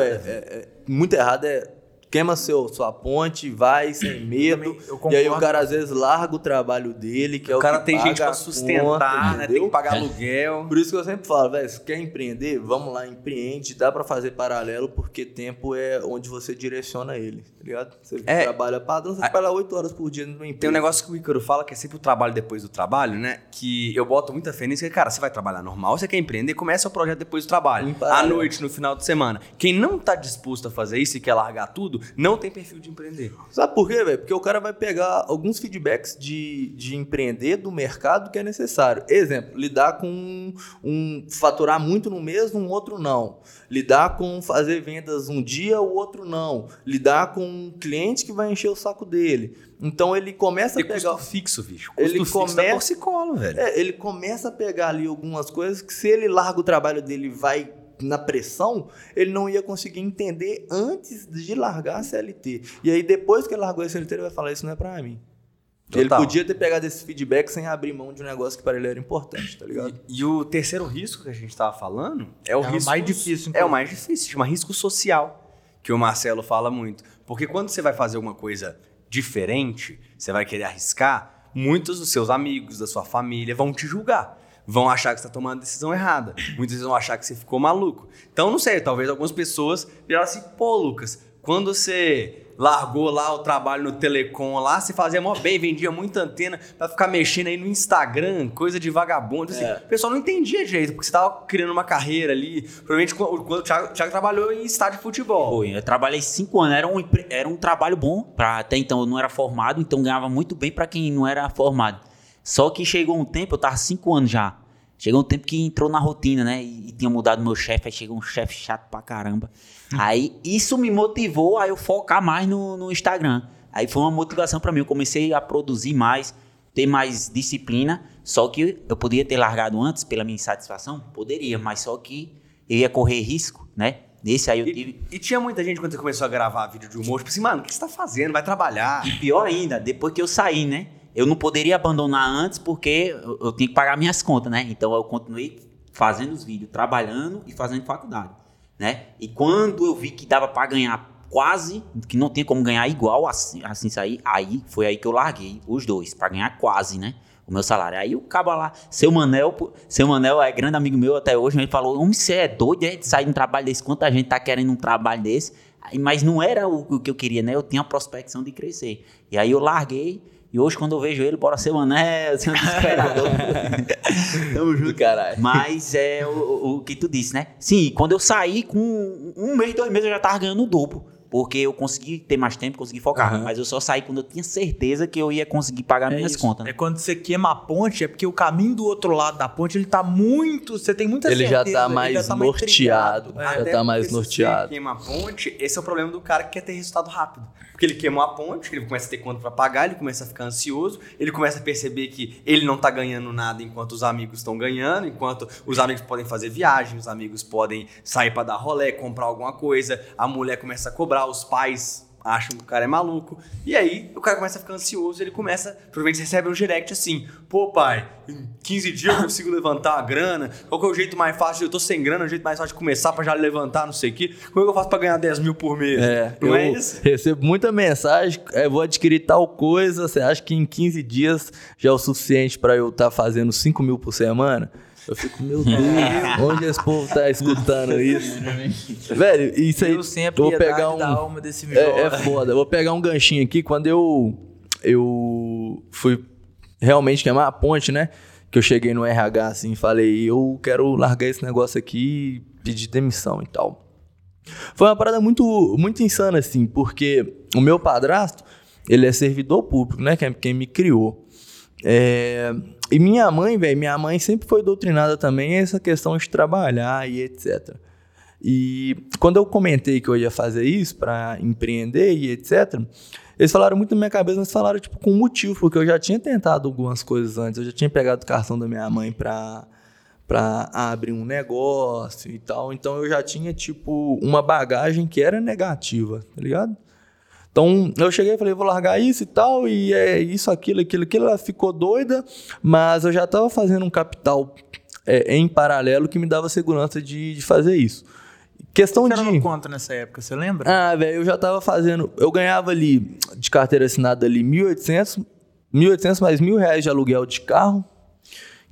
é- é- é muito errado é queima seu, sua ponte, vai sem medo. Também, eu E aí o cara às vezes larga o trabalho dele, que é o, O cara tem gente pra a sustentar, conta, né? Tem que pagar aluguel. Por isso que eu sempre falo, velho, se quer empreender, vamos lá, empreende, dá pra fazer paralelo, porque tempo é onde você direciona ele, tá ligado? Você É. trabalha padrão, você A- trabalha 8 horas por dia no emprego. Tem um negócio que o Ícaro fala que é sempre o trabalho depois do trabalho, né? Que eu boto muita fé nisso. Que, cara, você vai trabalhar normal, você quer empreender, começa o projeto depois do trabalho. À noite, no final de semana. Quem não tá disposto a fazer isso e quer largar tudo, não tem perfil de empreender. Sabe por quê, velho? Porque o cara vai pegar alguns feedbacks de, de empreender do mercado que é necessário. Exemplo, lidar com um, um- faturar muito no mês, um outro não. Lidar com fazer vendas um dia, o outro não. Lidar com um cliente que vai encher o saco dele. Então ele começa a pegar. custo fixo, bicho. Custo Ele fixo começa- da torcicolo, velho. É, ele começa a pegar ali algumas coisas que se ele larga o trabalho dele vai na pressão, ele não ia conseguir entender antes de largar a CLT. E aí depois que ele largou a CLT, ele vai falar, isso não é pra mim. Ele Total. podia ter pegado esse feedback sem abrir mão de um negócio que para ele era importante, tá ligado? E, e o terceiro risco que a gente tava falando é o É risco. mais difícil, É o mais difícil, chama risco social, que o Marcelo fala muito. Porque quando você vai fazer alguma coisa diferente, você vai querer arriscar, muitos dos seus amigos, da sua família vão te julgar. Vão achar que você está tomando a decisão errada. Muitas vezes vão achar que você ficou maluco. Então, não sei, talvez algumas pessoas viraram assim, pô, Lucas, quando você largou lá o trabalho no Telecom lá, você fazia mó bem, vendia muita antena pra ficar mexendo aí no Instagram, coisa de vagabundo. Assim, É. O pessoal não entendia direito, porque você tava criando uma carreira ali. Provavelmente quando, o, Thiago, o Thiago trabalhou em estádio de futebol. Foi, eu trabalhei cinco anos, era um, era um trabalho bom, pra, até então eu não era formado, então ganhava muito bem pra quem não era formado. Só que chegou um tempo, eu tava cinco anos já, chegou um tempo que entrou na rotina, né, e, e tinha mudado meu chefe, aí chegou um chefe chato pra caramba. Aí isso me motivou a eu focar mais no, no Instagram. Aí foi uma motivação pra mim, eu comecei a produzir mais, ter mais disciplina, só que eu poderia ter largado antes pela minha insatisfação? Poderia, mas só que eu ia correr risco, né? Nesse aí eu tive... E, e tinha muita gente quando você começou a gravar vídeo de humor, tipo assim, mano, o que você tá fazendo? Vai trabalhar. E pior ainda, depois que eu saí, né? Eu não poderia abandonar antes porque eu, eu tinha que pagar minhas contas, né? Então eu continuei fazendo os vídeos, trabalhando e fazendo faculdade, né? E quando eu vi que dava pra ganhar quase, que não tinha como ganhar igual assim, assim sair, aí foi aí que eu larguei os dois, pra ganhar quase, né? O meu salário. Aí o cabo lá, seu Manel, seu Manel é grande amigo meu até hoje, ele falou: Homem, você é doido é, de sair de um trabalho desse? Quanta gente tá querendo um trabalho desse? Mas não era o, o que eu queria, né? Eu tinha a prospecção de crescer. E aí eu larguei. E hoje, quando eu vejo ele, bora ser Manel, ser um desesperador. *laughs* Tamo junto, caralho. Mas é o, o- o que tu disse, né? Sim, quando eu saí, com um mês, dois meses, eu já tava ganhando o dobro. Porque eu consegui ter mais tempo, consegui focar. Aham. Mas eu só saí quando eu tinha certeza que eu ia conseguir pagar É minhas isso. contas. É Né? quando você queima a ponte, é porque o caminho do outro lado da ponte, ele tá muito. Você tem muita Ele já certeza, tá ele mais tá norteado. trilhado. Já É. tá mais porque se norteado. Você queima a ponte, esse é o problema do cara que quer ter resultado rápido. Porque ele queimou a ponte, ele começa a ter conta pra pagar, ele começa a ficar ansioso, ele começa a perceber que ele não tá ganhando nada enquanto os amigos estão ganhando, enquanto os amigos podem fazer viagem, os amigos podem sair pra dar rolê, comprar alguma coisa, a mulher começa a cobrar, os pais acham que o cara é maluco. E aí o cara começa a ficar ansioso, ele começa, provavelmente recebe um direct assim: "Pô, pai, em 15 dias eu consigo levantar a grana. Qual que é o jeito mais fácil? Eu tô sem grana, é o jeito mais fácil de começar pra já levantar, não sei o quê. Como é que eu faço pra ganhar 10 mil por mês? É, não eu é isso? recebo muita mensagem, é, vou adquirir tal coisa, você acha que em 15 dias já é o suficiente pra eu estar fazendo 5 mil por semana? Eu fico, meu Deus, onde esse povo tá escutando isso? Velho, isso aí, eu vou piedade pegar um... da alma desse É, é foda. Eu vou pegar um ganchinho aqui. Quando eu, eu fui realmente queimar a ponte, né? Que eu cheguei no RH assim e falei, eu quero largar esse negócio aqui e pedir demissão e tal. Foi uma parada muito, muito insana, assim, porque o meu padrasto, ele é servidor público, né? Quem, quem me criou. É, e minha mãe, velho, minha mãe sempre foi doutrinada também essa questão de trabalhar e etc. E quando eu comentei que eu ia fazer isso para empreender e etc, eles falaram muito na minha cabeça, mas falaram tipo com motivo, porque eu já tinha tentado algumas coisas antes, eu já tinha pegado o cartão da minha mãe para para abrir um negócio e tal, então eu já tinha tipo uma bagagem que era negativa, tá ligado? Então eu cheguei e falei, vou largar isso e tal, e é isso, aquilo, aquilo, aquilo. Ela ficou doida, mas eu já estava fazendo um capital é, em paralelo que me dava segurança de, de fazer isso. Questão Você era de. no quanto nessa época, você lembra? Ah, velho, eu já tava fazendo. Eu ganhava ali, de carteira assinada ali, 1.800, 1.800 mais mil reais de aluguel de carro,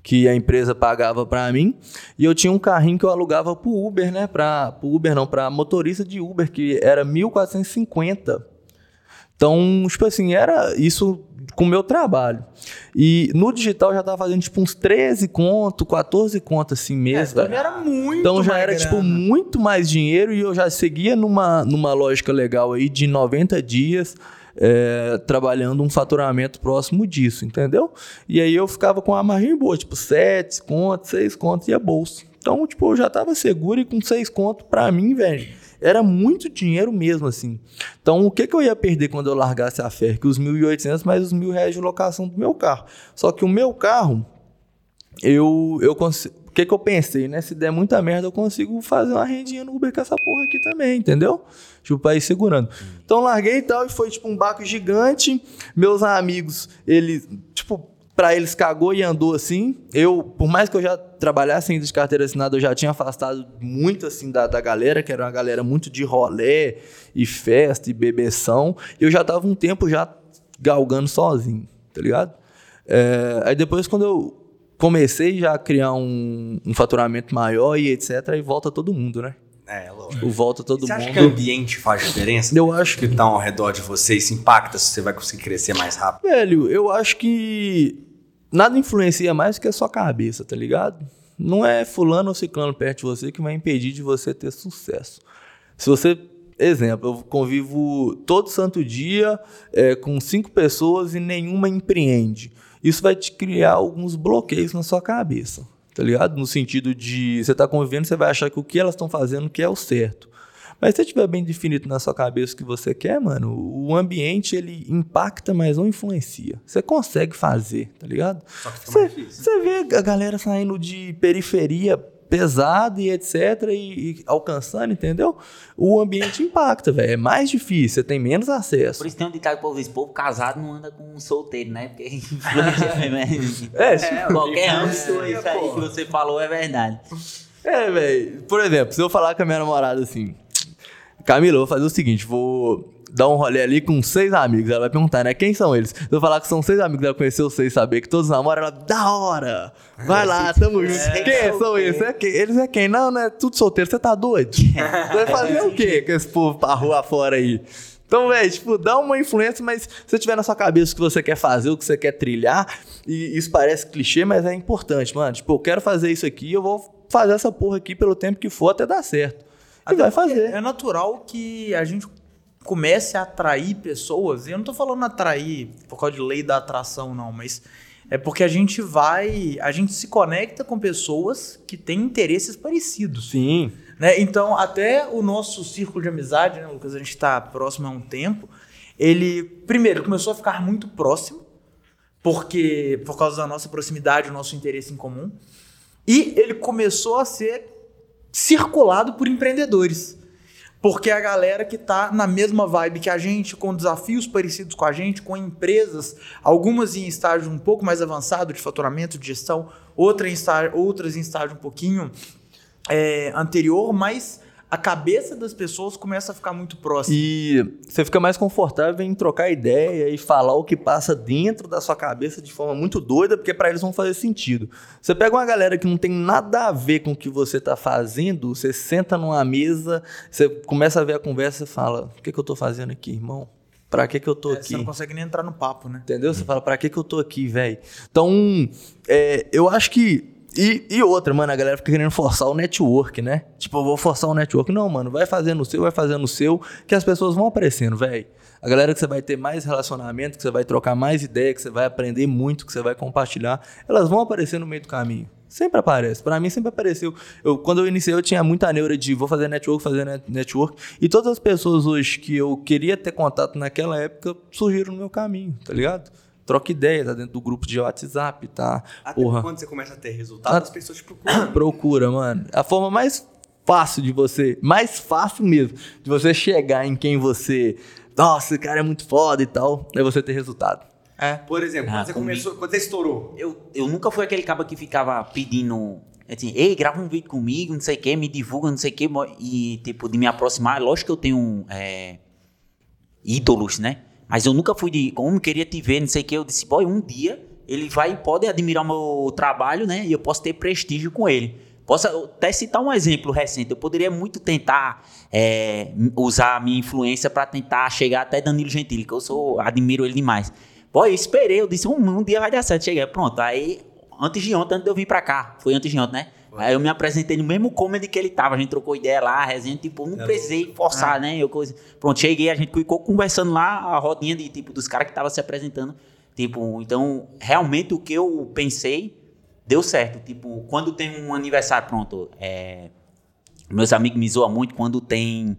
que a empresa pagava pra mim. E eu tinha um carrinho que eu alugava pro Uber, né? Pra, pro Uber não, pra motorista de Uber, que era 1.450. Então, tipo assim, era isso com o meu trabalho. E no digital eu já tava fazendo tipo uns 13 conto, 14 conto assim mesmo. então velho. já era muito Então já mais era, grana. tipo, muito mais dinheiro e eu já seguia numa, numa lógica legal aí de 90 dias é, trabalhando um faturamento próximo disso, entendeu? E aí eu ficava com a margem boa, tipo, 7 contos, 6 contos e a bolsa. Então, tipo, eu já tava seguro e com 6 contos, pra mim, velho, era muito dinheiro mesmo, assim. Então, o que, que eu ia perder quando eu largasse a? Que os 1.800 mais os mil reais de locação do meu carro. Só que o meu carro, eu, eu consigo. O que, que eu pensei, né? Se der muita merda, eu consigo fazer uma rendinha no Uber com essa porra aqui também, entendeu? Tipo, pra segurando. Então, larguei e tal, e foi tipo um baco gigante. Meus amigos, eles, tipo, pra eles cagou e andou assim. Eu, por mais que eu já trabalhasse ainda de carteira assinada, eu já tinha afastado muito assim da, da galera, que era uma galera muito de rolé e festa e bebeção. E eu já tava um tempo já galgando sozinho, tá ligado? É, aí depois, quando eu comecei já a criar um, um faturamento maior e etc, aí volta todo mundo, né? É, lógico. Volta todo Você acha mundo. que o ambiente faz diferença? Eu acho que estão ao redor de você, isso impacta se você vai conseguir crescer mais rápido? Velho, eu acho que nada influencia mais que a sua cabeça, tá ligado? Não é fulano ou ciclano perto de você que vai impedir de você ter sucesso. Se você, exemplo, eu convivo todo santo dia é, com cinco pessoas e nenhuma empreende. Isso vai te criar alguns bloqueios na sua cabeça, tá ligado? No sentido de você tá convivendo, você vai achar que o que elas estão fazendo que é o certo. Mas se você tiver bem definido na sua cabeça o que você quer, mano, o ambiente ele impacta, mas não influencia. Você consegue fazer, tá ligado? Só que fica Você, mais difícil. você vê a galera saindo de periferia pesada e etc. E, e alcançando, entendeu? O ambiente impacta, velho. É mais difícil, você tem menos acesso. Por isso tem um ditado povo diz, povo casado não anda com um solteiro, né? Porque *laughs* influencia mesmo. *laughs* É, É, qualquer é, âmbito, isso aí que você falou é verdade. É, velho. Por exemplo, se eu falar com a minha namorada assim, Camila, eu vou fazer o seguinte, vou dar um rolê ali com seis amigos. Ela vai perguntar, né? Quem são eles? Se eu falar que são seis amigos, ela conheceu os seis, saber que todos namoram, ela, da hora! Vai lá, tamo junto. é, quem é são eles? É quem? Eles é quem? Não, né? Tudo solteiro, você tá doido? Você vai fazer o quê com esse povo pra rua fora aí? Então, velho, tipo, dá uma influência, mas se você tiver na sua cabeça o que você quer fazer, o que você quer trilhar, e isso parece clichê, mas é importante, mano. Tipo, eu quero fazer isso aqui, eu vou fazer essa porra aqui pelo tempo que for até dar certo. E Até vai fazer. É natural que a gente comece a atrair pessoas. E eu não tô falando atrair por causa de lei da atração, não, mas é porque a gente vai. A gente se conecta com pessoas que têm interesses parecidos. Sim. né? Então, até o nosso círculo de amizade, né, Lucas? A gente está próximo há um tempo. Ele, primeiro, começou a ficar muito próximo, porque por causa da nossa proximidade, o nosso interesse em comum. E ele começou a ser circulado por empreendedores. Porque a galera que tá na mesma vibe que a gente, com desafios parecidos com a gente, com empresas, algumas em estágio um pouco mais avançado de faturamento, de gestão, outra em estágio, outras em estágio um pouquinho é, anterior, mas a cabeça das pessoas começa a ficar muito próxima. E você fica mais confortável em trocar ideia e falar o que passa dentro da sua cabeça de forma muito doida, porque para eles vão fazer sentido. Você pega uma galera que não tem nada a ver com o que você tá fazendo, você senta numa mesa, você começa a ver a conversa e fala: O que, que eu tô fazendo aqui, irmão? Pra que, que eu tô É, aqui? Você não consegue nem entrar no papo, né? Entendeu? Você fala, pra que, que eu tô aqui, velho? Então, é, eu acho que. E, e outra, mano, a galera fica querendo forçar o network, né? Tipo, eu vou forçar o network. Não, mano, vai fazendo o seu, vai fazendo o seu, que as pessoas vão aparecendo, velho. A galera que você vai ter mais relacionamento, que você vai trocar mais ideia, que você vai aprender muito, que você vai compartilhar, elas vão aparecer no meio do caminho. Sempre aparece. Pra mim sempre apareceu. Eu, quando eu iniciei, eu tinha muita neura de vou fazer network, fazer net- network. E todas as pessoas hoje que eu queria ter contato naquela época surgiram no meu caminho, tá ligado? Troca ideia, tá dentro do grupo de WhatsApp, tá? Até Porra. quando você começa a ter resultado, Ah. as pessoas te procuram. *coughs* Procura, mano. A forma mais fácil de você, mais fácil mesmo, de você chegar em quem você. Nossa, esse cara é muito foda e tal, é você ter resultado. É. Por exemplo, Ah, quando você comigo. começou, quando você estourou. Eu, eu nunca fui aquele cabo que ficava pedindo Assim, ei, grava um vídeo comigo, não sei o que, me divulga, não sei o que, e tipo, de me aproximar. Lógico que eu tenho é, ídolos, né? Mas eu nunca fui de, como queria te ver, não sei o que, eu disse, boy, um dia ele vai pode admirar o meu trabalho, né? E eu posso ter prestígio com ele. Posso até citar um exemplo recente. Eu poderia muito tentar é, usar a minha influência para tentar chegar até Danilo Gentili, que eu sou, admiro ele demais. Pô, eu esperei, eu disse, um, um dia vai dar certo. Cheguei, pronto. Aí, antes de ontem, antes de eu vir para cá, foi antes de ontem, né? Aí eu me apresentei no mesmo comedy que ele tava. A gente trocou ideia lá, resenha, tipo, não é precisei forçar, ah. né? Eu coisa. Pronto, cheguei, a gente ficou conversando lá, a rodinha de tipo dos caras que estavam se apresentando. Tipo, então, realmente o que eu pensei deu certo. Tipo, quando tem um aniversário, pronto, é, meus amigos me zoam muito quando tem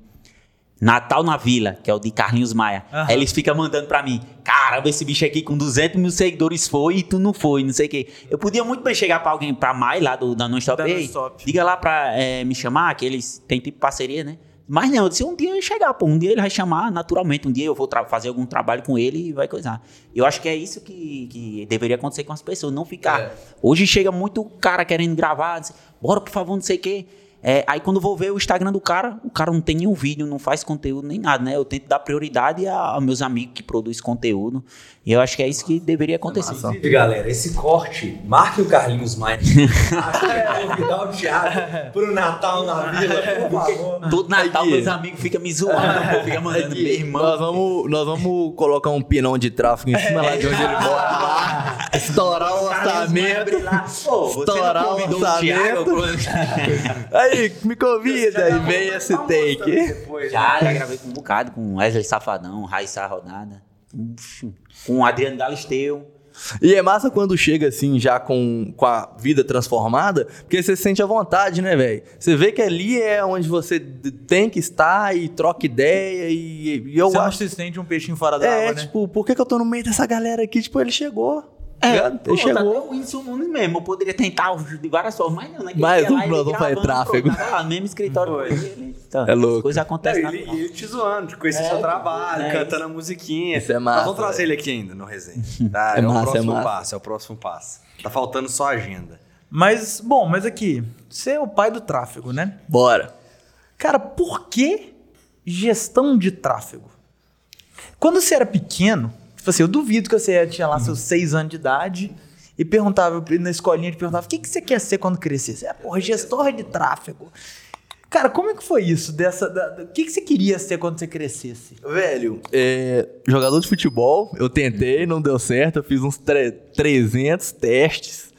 Natal na Vila, que é o de Carlinhos Maia. Uhum. Aí eles ficam mandando pra mim, caramba, esse bicho aqui com 200 mil seguidores foi e tu não foi, não sei o quê. Eu podia muito bem chegar pra alguém, pra Mai lá do, da Non-Stop, Ei, diga lá pra é, me chamar, que eles têm tipo parceria, né? Mas não, eu disse, um dia ele chegar, pô, um dia ele vai chamar naturalmente, um dia eu vou fazer algum trabalho com ele e vai coisar. Eu acho que é isso que, que deveria acontecer com as pessoas, não ficar... É. Hoje chega muito cara querendo gravar, diz, bora, por favor, não sei o quê. É, aí quando vou ver o Instagram do cara, o cara não tem nenhum vídeo, não faz conteúdo nem nada, né? Eu tento dar prioridade a, a meus amigos que produzem conteúdo. E eu acho que é isso que deveria acontecer. Inclusive, galera, esse corte, marque o Carlinhos Maia. *laughs* convidar o Thiago pro Natal na vila, por favor. Todo Natal Aqui. meus amigos ficam me zoando, pô, fica mandando meu irmão. Nós vamos, nós vamos colocar um pinão de tráfego em cima lá de onde ele mora. Estourar o orçamento. Estourar o orçamento. *laughs* Aí, me convida e vem esse take. Já, já gravei com um bocado, com Wesley Safadão, Raíssa Rodada com o Adriano Galisteu. E é massa quando chega assim, já com, com a vida transformada, porque você se sente à vontade, né, velho? Você vê que ali é onde você tem que estar e troca ideia e, e eu você acho... Você se sente um peixinho fora da é, água, né? tipo, por que, que eu tô no meio dessa galera aqui? Tipo, ele chegou. É, pô, chegou. Tá o Whindersson Nunes mesmo. Eu poderia tentar de várias formas, mas não, né? Mas um plano faz tráfego. Lá, mesmo escritório. Ele, então, é louco. Coisa acontece. Não, ele, ele te zoando, conhecer é, seu trabalho, é, cantando a musiquinha. Isso é massa. Nós vamos trazer ele aqui ainda no resenha. *laughs* Tá? É, é, o massa, próximo é passo, é o próximo passo. Tá faltando só a agenda. Mas, bom, mas aqui, você é o pai do tráfego, né? Bora. Cara, por que gestão de tráfego? Quando você era pequeno, Tipo assim, eu duvido que você tinha lá seus seis anos de idade e perguntava na escolinha, ele perguntava: o que, que você quer ser quando crescer? Você é, porra, gestor de tráfego. Cara, como é que foi isso? Dessa, da, o que, que você queria ser quando você crescesse? Velho, é, jogador de futebol, eu tentei, não deu certo, eu fiz uns 300 testes.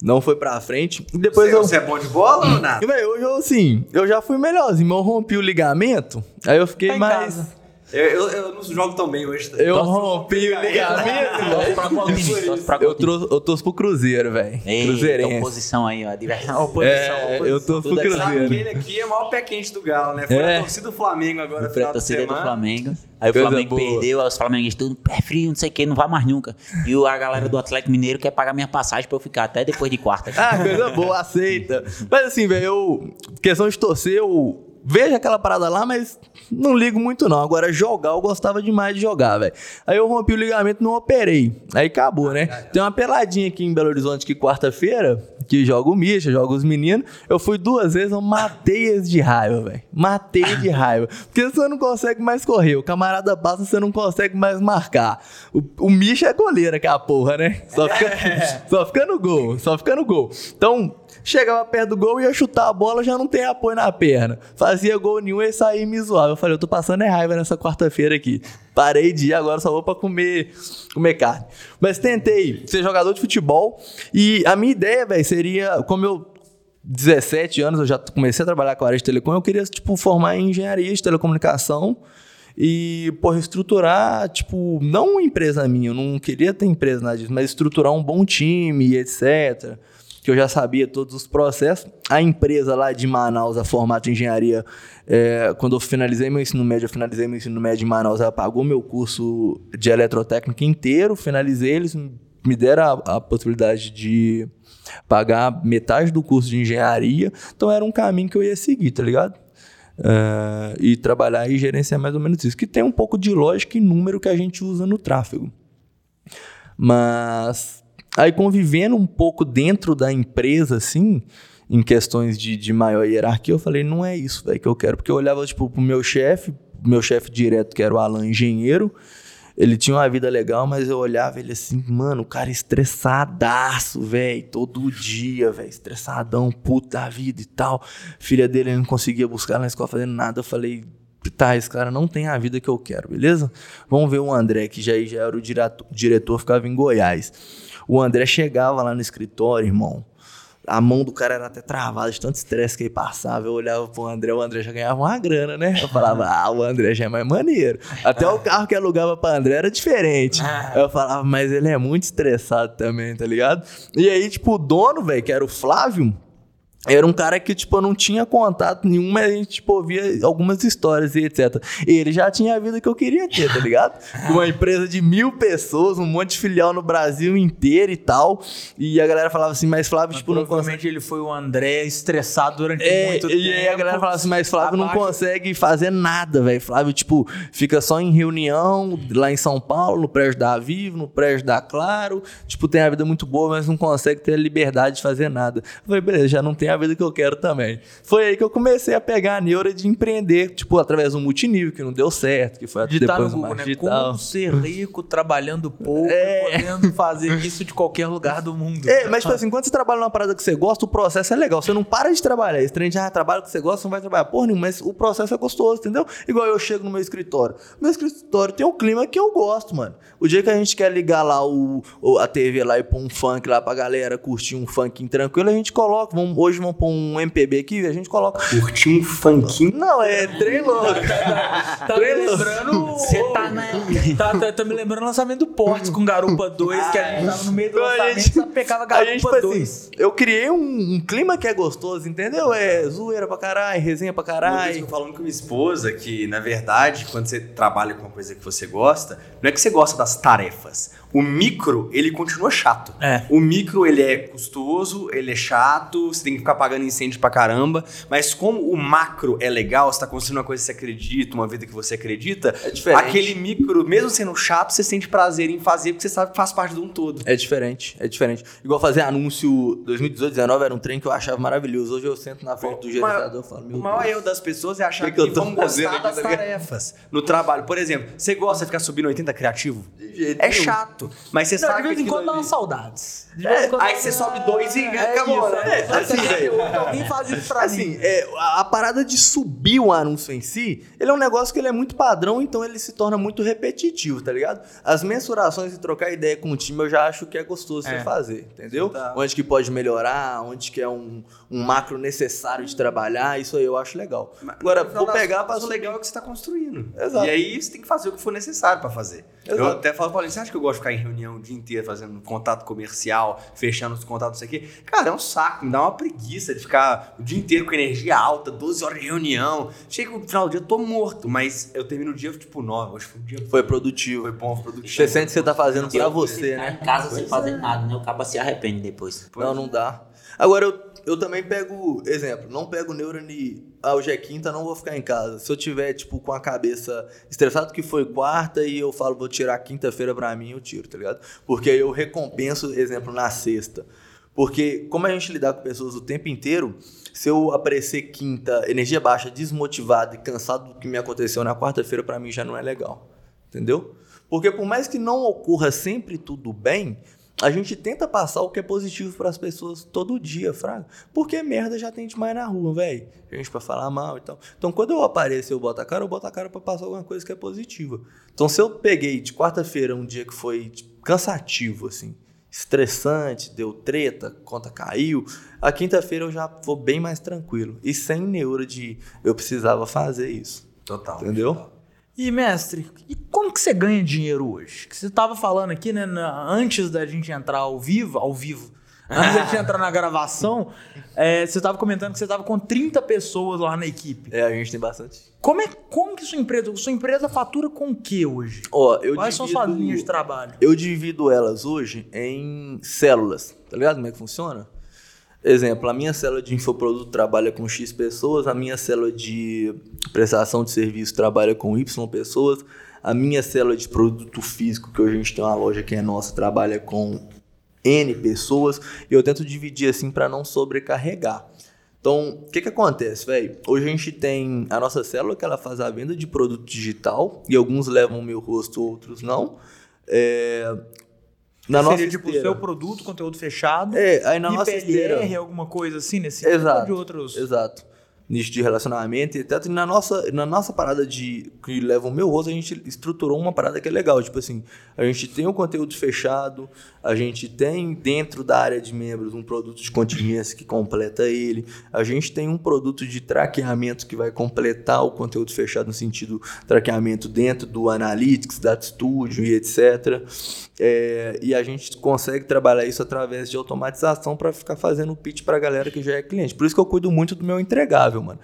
Não foi pra frente. E depois você, eu... você é bom de bola ou nada? Velho, hoje eu, assim, eu já fui melhorzinho, eu rompi o ligamento, aí eu fiquei tá mais... Casa. Eu, eu, eu, não jogo tão bem hoje. Eu rompi o ligamento. *laughs* eu, trouxe, eu torço pro Cruzeiro, velho. Cruzeirense. Oposição aí, ó. Diversão. Oposição, é, oposição. Eu torço pro Cruzeiro. Aquele aqui é o maior pé quente do Galo, né? Foi é. a torcida do Flamengo agora. Foi a torcida do Flamengo. Aí o Flamengo perdeu, aí os flamenguistas tudo, pé frio, não sei o que, não vai mais nunca. E a galera do Atlético Mineiro quer pagar minha passagem pra eu ficar até depois de quarta. ah, coisa boa, aceita. Mas assim, velho, eu. Questão de torcer, eu vejo aquela parada lá, mas não ligo muito não. Agora, jogar, eu gostava demais de jogar, velho. Aí eu rompi o ligamento não operei. Aí acabou, né? Tem uma peladinha aqui em Belo Horizonte que quarta-feira, que joga o Misha, joga os meninos. Eu fui duas vezes, eu matei eles de raiva, velho. Matei de *laughs* raiva. Porque você não consegue mais correr. O camarada passa, você não consegue mais marcar. O, o Misha é goleiro, que é a porra, né? Só fica, é. só fica no gol, só fica no gol. Então, chegava perto do gol, ia chutar a bola, já não tem apoio na perna. Fazia gol nenhum e saía e me zoava. Eu falei, eu tô passando é raiva nessa quarta-feira aqui. Parei de ir, agora só vou pra comer, comer carne. Mas tentei ser jogador de futebol e a minha ideia, velho, seria, como eu 17 anos eu já comecei a trabalhar com a área de telecom, eu queria, tipo, formar em engenharia de telecomunicação e, porra, estruturar, tipo, não uma empresa minha, eu não queria ter empresa nada disso, mas estruturar um bom time, etc que eu já sabia todos os processos. A empresa lá de Manaus, a Formato Engenharia, é, quando eu finalizei meu ensino médio, eu finalizei meu ensino médio em Manaus, ela pagou meu curso de eletrotécnica inteiro, finalizei, eles me deram a, a possibilidade de pagar metade do curso de engenharia, então era um caminho que eu ia seguir, tá ligado? É, e trabalhar e gerenciar mais ou menos isso, que tem um pouco de lógica e número que a gente usa no tráfego. Mas Aí convivendo um pouco dentro da empresa, assim, em questões de, de maior hierarquia, eu falei, não é isso, velho, que eu quero. Porque eu olhava, tipo, pro meu chefe, meu chefe direto, que era o Alan, engenheiro, ele tinha uma vida legal, mas eu olhava ele assim, mano, o cara estressadaço, velho, todo dia, velho, estressadão, puto da vida e tal. Filha dele não conseguia buscar na escola fazendo nada. Eu falei, tá, esse cara não tem a vida que eu quero, beleza? Vamos ver o André, que já, já era o diretor, diretor ficava em Goiás. O André chegava lá no escritório, irmão. A mão do cara era até travada de tanto estresse que ele passava. Eu olhava pro André, o André já ganhava uma grana, né? Eu falava, ah, o André já é mais maneiro. Até o carro que alugava pra André era diferente. Eu falava, mas ele é muito estressado também, tá ligado? E aí, tipo, o dono, velho, que era o Flávio, era um cara que, tipo, eu não tinha contato nenhum, mas a gente, tipo, ouvia algumas histórias e etc. E ele já tinha a vida que eu queria ter, tá ligado? *laughs* Uma empresa de mil pessoas, um monte de filial no Brasil inteiro e tal. E a galera falava assim, mas Flávio, Mas tipo, não consegue. ele foi o André estressado durante É, muito tempo. e aí a galera falava assim, mas Flávio não consegue fazer nada, velho. Flávio, tipo, fica só em reunião lá em São Paulo, no prédio da Vivo, no prédio da Claro. Tipo, tem a vida muito boa, mas não consegue ter a liberdade de fazer nada. Eu falei, beleza, já não tem a vida que eu quero também. Foi aí que eu comecei a pegar a neura de empreender, tipo, através do multinível, que não deu certo, que foi Digitar no depois Google, uma né? digital. Como ser rico trabalhando pouco É. e podendo fazer isso de qualquer lugar do mundo. É, mas tipo assim, quando você trabalha numa parada que você gosta, o processo é legal. Você não para de trabalhar. Esse trem de trabalho que você gosta, você não vai trabalhar porra nenhuma, mas o processo é gostoso, entendeu? Igual eu chego no meu escritório. Meu escritório tem um clima que eu gosto, mano. O dia que a gente quer ligar lá o- a TV lá e pôr um funk lá pra galera curtir um funk tranquilo, a gente coloca. Vamos, hoje vamos pôr um MPB aqui, a gente coloca. Curtir um funkinho. Não, é trem louco. Tá me lembrando. Você tá na. Tá, tá, tá me lembrando o lançamento do Portes com Garupa 2, que a gente tava no meio do Então, a lançamento gente- e pegava Garupa gente, tipo 2. assim, eu criei um, um clima que é gostoso, entendeu? É zoeira pra caralho, resenha pra caralho. eu falando com minha esposa que, na verdade, quando você trabalha com uma coisa que você gosta, não é que você gosta das tarefas. O micro, ele continua chato. É. O micro, ele é custoso, ele é chato, você tem que ficar pagando incêndio pra caramba. Mas como o macro é legal, você tá construindo uma coisa que você acredita, uma vida que você acredita, É diferente. aquele micro, mesmo sendo chato, você sente prazer em fazer, porque você sabe que faz parte de um todo. É diferente, é diferente. Igual fazer anúncio 2018, 2019 era um trem que eu achava maravilhoso. Hoje eu sento na frente do gerenciador e falo, meu O maior Deus. erro das pessoas é achar Que que, que eu tô vão gostar das tá ligado? tarefas no trabalho. Por exemplo, você gosta de ficar subindo 80 criativo? De jeito É nenhum. chato, mas você Não, sabe de vez que em quando dá umas saudades. Quando aí você sobe dois e É acabou, isso, né? é. Assim, velho. Alguém faz isso pra Assim, mim. é, a, a parada de subir o anúncio em si, ele é um negócio que ele é muito padrão, então ele se torna muito repetitivo, tá ligado? As mensurações e trocar ideia com o time eu já acho que é gostoso É. você fazer, entendeu? Tá. Onde que pode melhorar, onde que é um, um macro necessário de trabalhar, isso aí eu acho legal. Agora, No final vou pegar o legal é o que você tá construindo. Exato. E aí você tem que fazer o que for necessário pra fazer. Eu Exato. até falo, Paulinho, você acha que eu gosto de ficar em reunião o dia inteiro fazendo contato comercial, fechando os contatos, isso aqui? Cara, é um saco, me dá uma preguiça de ficar o dia inteiro com energia alta, 12 horas de reunião. Chega no final do dia, eu tô morto, mas eu termino o dia tipo 9, hoje foi um dia Foi produtivo. foi bom, produtivo. Você sente que você tá fazendo pra Eu você, ficar né? em casa sem fazer nada, né? O cabo se arrepende depois. Não, não dá. Agora, eu, eu também pego, exemplo, não pego neurone, ah, hoje é quinta, não vou ficar em casa. Se eu tiver, tipo, com a cabeça estressado que foi quarta e eu falo, vou tirar quinta-feira pra mim, eu tiro, tá ligado? Porque aí eu recompenso, exemplo, na sexta. Porque como a gente lidar com pessoas o tempo inteiro, se eu aparecer quinta, energia baixa, desmotivado e cansado do que me aconteceu na quarta-feira, pra mim já não é legal. Entendeu? Porque por mais que não ocorra sempre tudo bem, a gente tenta passar o que é positivo para as pessoas todo dia, fraga. Porque merda já tem demais na rua, velho. Gente pra falar mal e tal. Então, quando eu apareço e eu boto a cara, eu boto a cara pra passar alguma coisa que é positiva. Então, se eu peguei de quarta-feira um dia que foi tipo, cansativo, assim, estressante, deu treta, conta caiu, a quinta-feira eu já vou bem mais tranquilo. E sem neura de eu precisava fazer isso. Total. Entendeu? E, mestre, e como que você ganha dinheiro hoje? Que você tava falando aqui, né, na- antes da gente entrar ao vivo, ao vivo, *laughs* antes da gente entrar na gravação, é, você tava comentando que você tava com 30 pessoas lá na equipe. É, a gente tem bastante. Como é como que sua empresa, sua empresa fatura com o que hoje? Ó, eu Quais são divido- suas linhas de trabalho? Eu divido elas hoje em células, tá ligado como é que funciona? Exemplo, a minha célula de infoproduto trabalha com X pessoas, a minha célula de prestação de serviço trabalha com Y pessoas, a minha célula de produto físico, que hoje a gente tem uma loja que é nossa, trabalha com N pessoas e eu tento dividir assim para não sobrecarregar. Então, o que que acontece, velho? Hoje a gente tem a nossa célula que ela faz a venda de produto digital e alguns levam o meu rosto, outros não. É, na Seria nossa tipo o esteira- seu produto, conteúdo fechado. É, aí na nossa IPLR, esteira. alguma coisa assim nesse Exato. ou de outros. Exato. Nicho de relacionamento e etc. E na nossa, na nossa parada de que leva o meu rosto, a gente estruturou uma parada que é legal. Tipo assim, a gente tem o conteúdo fechado, a gente tem dentro da área de membros um produto de contingência que completa ele, a gente tem um produto de traqueamento que vai completar o conteúdo fechado no sentido traqueamento dentro do Analytics, Data Studio e etc. É, e a gente consegue trabalhar isso através de automatização para ficar fazendo pitch para a galera que já é cliente. Por isso que eu cuido muito do meu entregável, mano.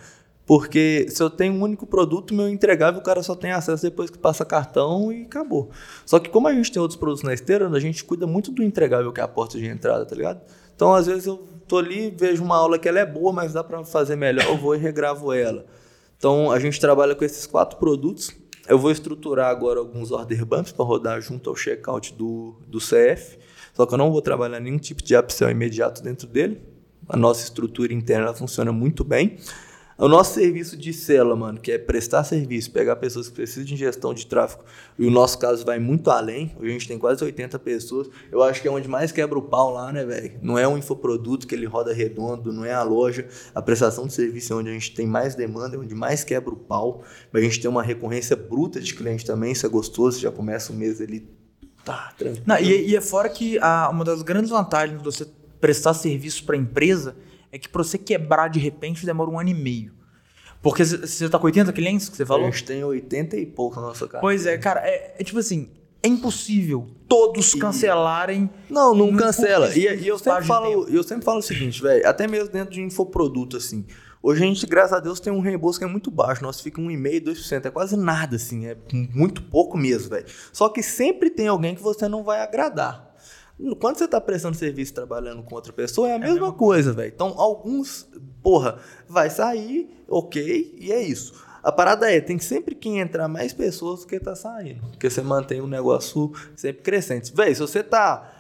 Porque se eu tenho um único produto, meu entregável, o cara só tem acesso depois que passa cartão e acabou. Só que como a gente tem outros produtos na esteira, a gente cuida muito do entregável, que é a porta de entrada, tá ligado? Então, às vezes, eu tô ali, vejo uma aula que ela é boa, mas dá para fazer melhor, eu vou e regravo ela. Então, a gente trabalha com esses quatro produtos. Eu vou estruturar agora alguns order bumps para rodar junto ao checkout do, do CF. Só que eu não vou trabalhar nenhum tipo de upsell imediato dentro dele. A nossa estrutura interna funciona muito bem. O nosso serviço de cela, mano, que é prestar serviço, pegar pessoas que precisam de gestão de tráfego, e o nosso caso vai muito além. Hoje a gente tem quase 80 pessoas. Eu acho que é onde mais quebra o pau lá, né, velho? Não é um infoproduto que ele roda redondo, não é a loja. A prestação de serviço é onde a gente tem mais demanda, é onde mais quebra o pau. Mas a gente tem uma recorrência bruta de cliente também, isso é gostoso. Já começa o mês ali, tá, tranquilo. Não, e, e é fora que a- uma das grandes vantagens de você prestar serviço para empresa é que para você quebrar de repente demora um ano e meio. Porque você tá com 80 clientes que você A falou? gente tem 80 e pouco na nossa casa. Pois é, cara, é, é tipo assim, é impossível todos cancelarem. Não, não cancela. E, e eu, sempre falo, eu sempre falo o seguinte, velho, até mesmo dentro de infoproduto, assim. Hoje a gente, graças a Deus, tem um reembolso que é muito baixo. Nosso fica 1,5%, 2%. É quase nada, assim. É muito pouco mesmo, velho. Só que sempre tem alguém que você não vai agradar. Quando você tá prestando serviço trabalhando com outra pessoa, é a mesma coisa, velho. Então, alguns, porra, vai sair, ok, e é isso. A parada é, tem sempre que entrar mais pessoas do que tá saindo. Porque você mantém o negócio sempre crescente. Véi, se você tá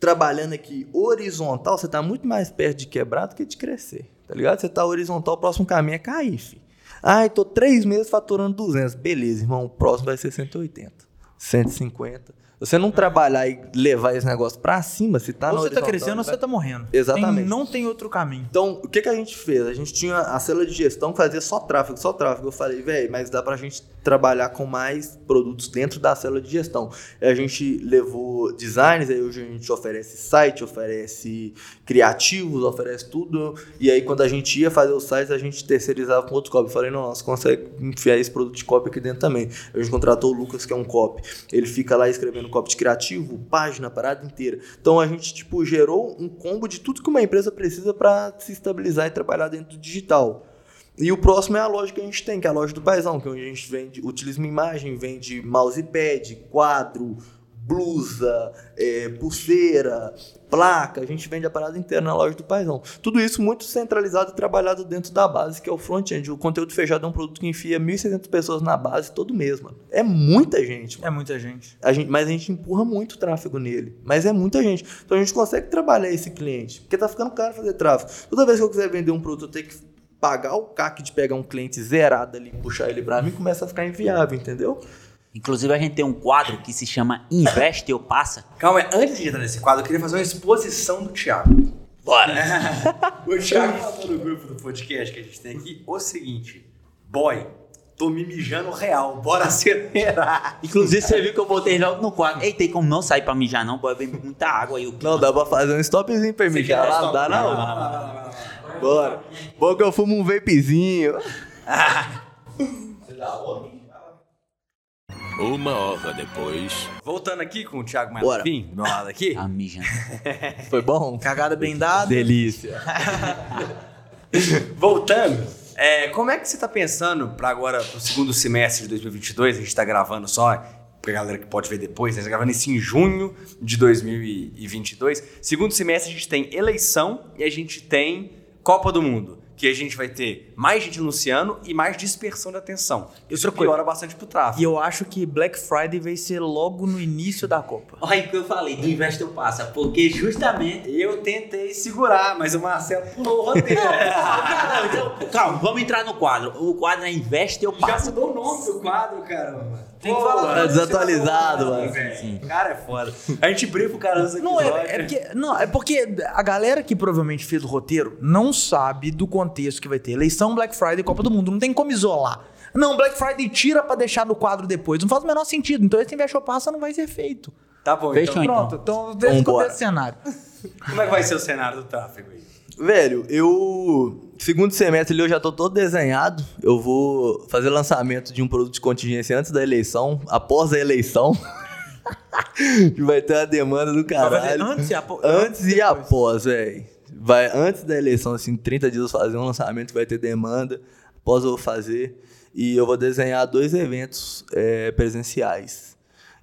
trabalhando aqui horizontal, você tá muito mais perto de quebrar do que de crescer. Tá ligado? Você tá horizontal, o próximo caminho é cair, fi. Ai, tô três meses faturando 200. Beleza, irmão. O próximo vai ser 180, 150. Você não trabalhar e levar esse negócio pra cima, se tá ou você tá crescendo ou vai- você tá morrendo. Exatamente. Tem- não tem outro caminho. então, o que, que a gente fez? A gente tinha a célula de gestão que fazia só tráfego, só tráfego. Eu falei, velho, mas dá pra gente trabalhar com mais produtos dentro da célula de gestão. A gente levou designs, aí hoje a gente oferece site, oferece criativos, oferece tudo. E aí, quando a gente ia fazer os sites, a gente terceirizava com outro copy. Eu falei, não, nós consegue enfiar esse produto de copy aqui dentro também. A gente contratou o Lucas, que é um copy. Ele fica lá escrevendo de criativo, página, parada inteira. Então a gente, tipo, gerou um combo de tudo que uma empresa precisa para se estabilizar e trabalhar dentro do digital. E o próximo é a loja que a gente tem, que é a loja do Paizão, que é onde a gente vende, utiliza uma imagem, vende mousepad, quadro, blusa, é, pulseira, placa. A gente vende a parada inteira na loja do Paizão. Tudo isso muito centralizado e trabalhado dentro da base, que é o front-end. O conteúdo fechado é um produto que enfia 1.600 pessoas na base todo mês, mano. É muita gente, mano. É muita gente. A gente, mas a gente empurra muito tráfego nele. Mas é muita gente. Então a gente consegue trabalhar esse cliente. Porque tá ficando caro fazer tráfego. Toda vez que eu quiser vender um produto, eu tenho que pagar o CAC de pegar um cliente zerado ali puxar ele pra mim, começa a ficar inviável, entendeu? Inclusive, a gente tem um quadro que se chama Investe ou Passa. Calma antes de entrar nesse quadro, eu queria fazer uma exposição do Thiago. Bora! *laughs* O Thiago falou no grupo do podcast que a gente tem aqui o seguinte: Boy, tô me mijando real, bora acelerar. Inclusive, você viu que eu botei logo no quadro. Ei, tem como não sair pra mijar, não? Pode beber muita água aí. Não, dá pra fazer um stopzinho pra. Já lá, não dá não. Bora. Bom que eu fumo um vapezinho. *laughs* Uma hora depois. Voltando aqui com o Thiago. Malafim, do meu lado aqui. Tá mijando. *laughs* Foi bom? Cagada bem dada. Delícia. *laughs* Voltando, é, como é que você tá pensando para agora, pro segundo semestre de 2022? A gente tá gravando só, pra galera que pode ver depois, né? a gente tá gravando isso em junho de 2022. Segundo semestre a gente tem eleição e a gente tem Copa do Mundo. Que a gente vai ter mais gente anunciando e mais dispersão de atenção. Isso outra coisa. piora bastante pro tráfego. E eu acho que Black Friday vai ser logo no início da Copa. Olha o que eu falei, do investe eu passa, porque justamente. Eu tentei segurar, mas o Marcelo pulou o roteiro. *laughs* Não, então, calma, vamos entrar no quadro. O quadro é investe eu Já passa. mudou o nome do quadro, caramba. Tem que falar. Tá desatualizado, mano. velho. Cara, é foda. A gente briga o cara Não, é, é porque, não, é porque a galera que provavelmente fez o roteiro não sabe do contexto que vai ter. Eleição, Black Friday, Copa do Mundo. Não tem como isolar. Não, Black Friday tira pra deixar no quadro depois. Não faz o menor sentido. Então esse investe ou passa não vai ser feito. Tá bom, Fechou, então. Pronto, então veja Vambora. como é o cenário. *laughs* Como é que vai ser o cenário do tráfego aí? Velho, eu. Segundo semestre ali eu já tô todo desenhado. Eu vou fazer lançamento de um produto de contingência antes da eleição, após a eleição. que *laughs* vai ter uma demanda do caralho. Antes e apo- Antes e após, velho. Vai antes da eleição, assim, 30 dias eu vou fazer um lançamento, vai ter demanda. Após eu vou fazer. E eu vou desenhar dois eventos é, presenciais.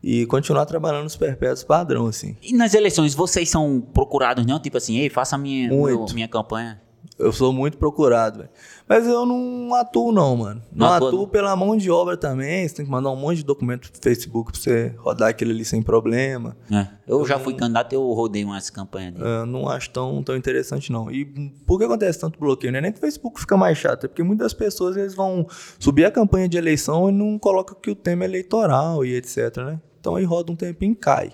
E continuar trabalhando nos perpétuos padrão, assim. E nas eleições, vocês são procurados, não? Tipo assim, ei, faça a minha, meu- minha campanha. Eu sou muito procurado, velho. Mas eu não atuo, não, mano. Não, Não atua, atuo não? pela mão de obra também. Você tem que mandar um monte de documento pro Facebook pra você rodar aquilo ali sem problema. É. Eu já fui candidato, eu rodei umas campanhas dele. Eu não acho tão, tão interessante, não. E por que acontece tanto bloqueio? Não é nem que o Facebook fica mais chato, é porque muitas pessoas eles vão subir a campanha de eleição e não colocam que o tema é eleitoral e etc, né? Então aí roda um tempinho e cai.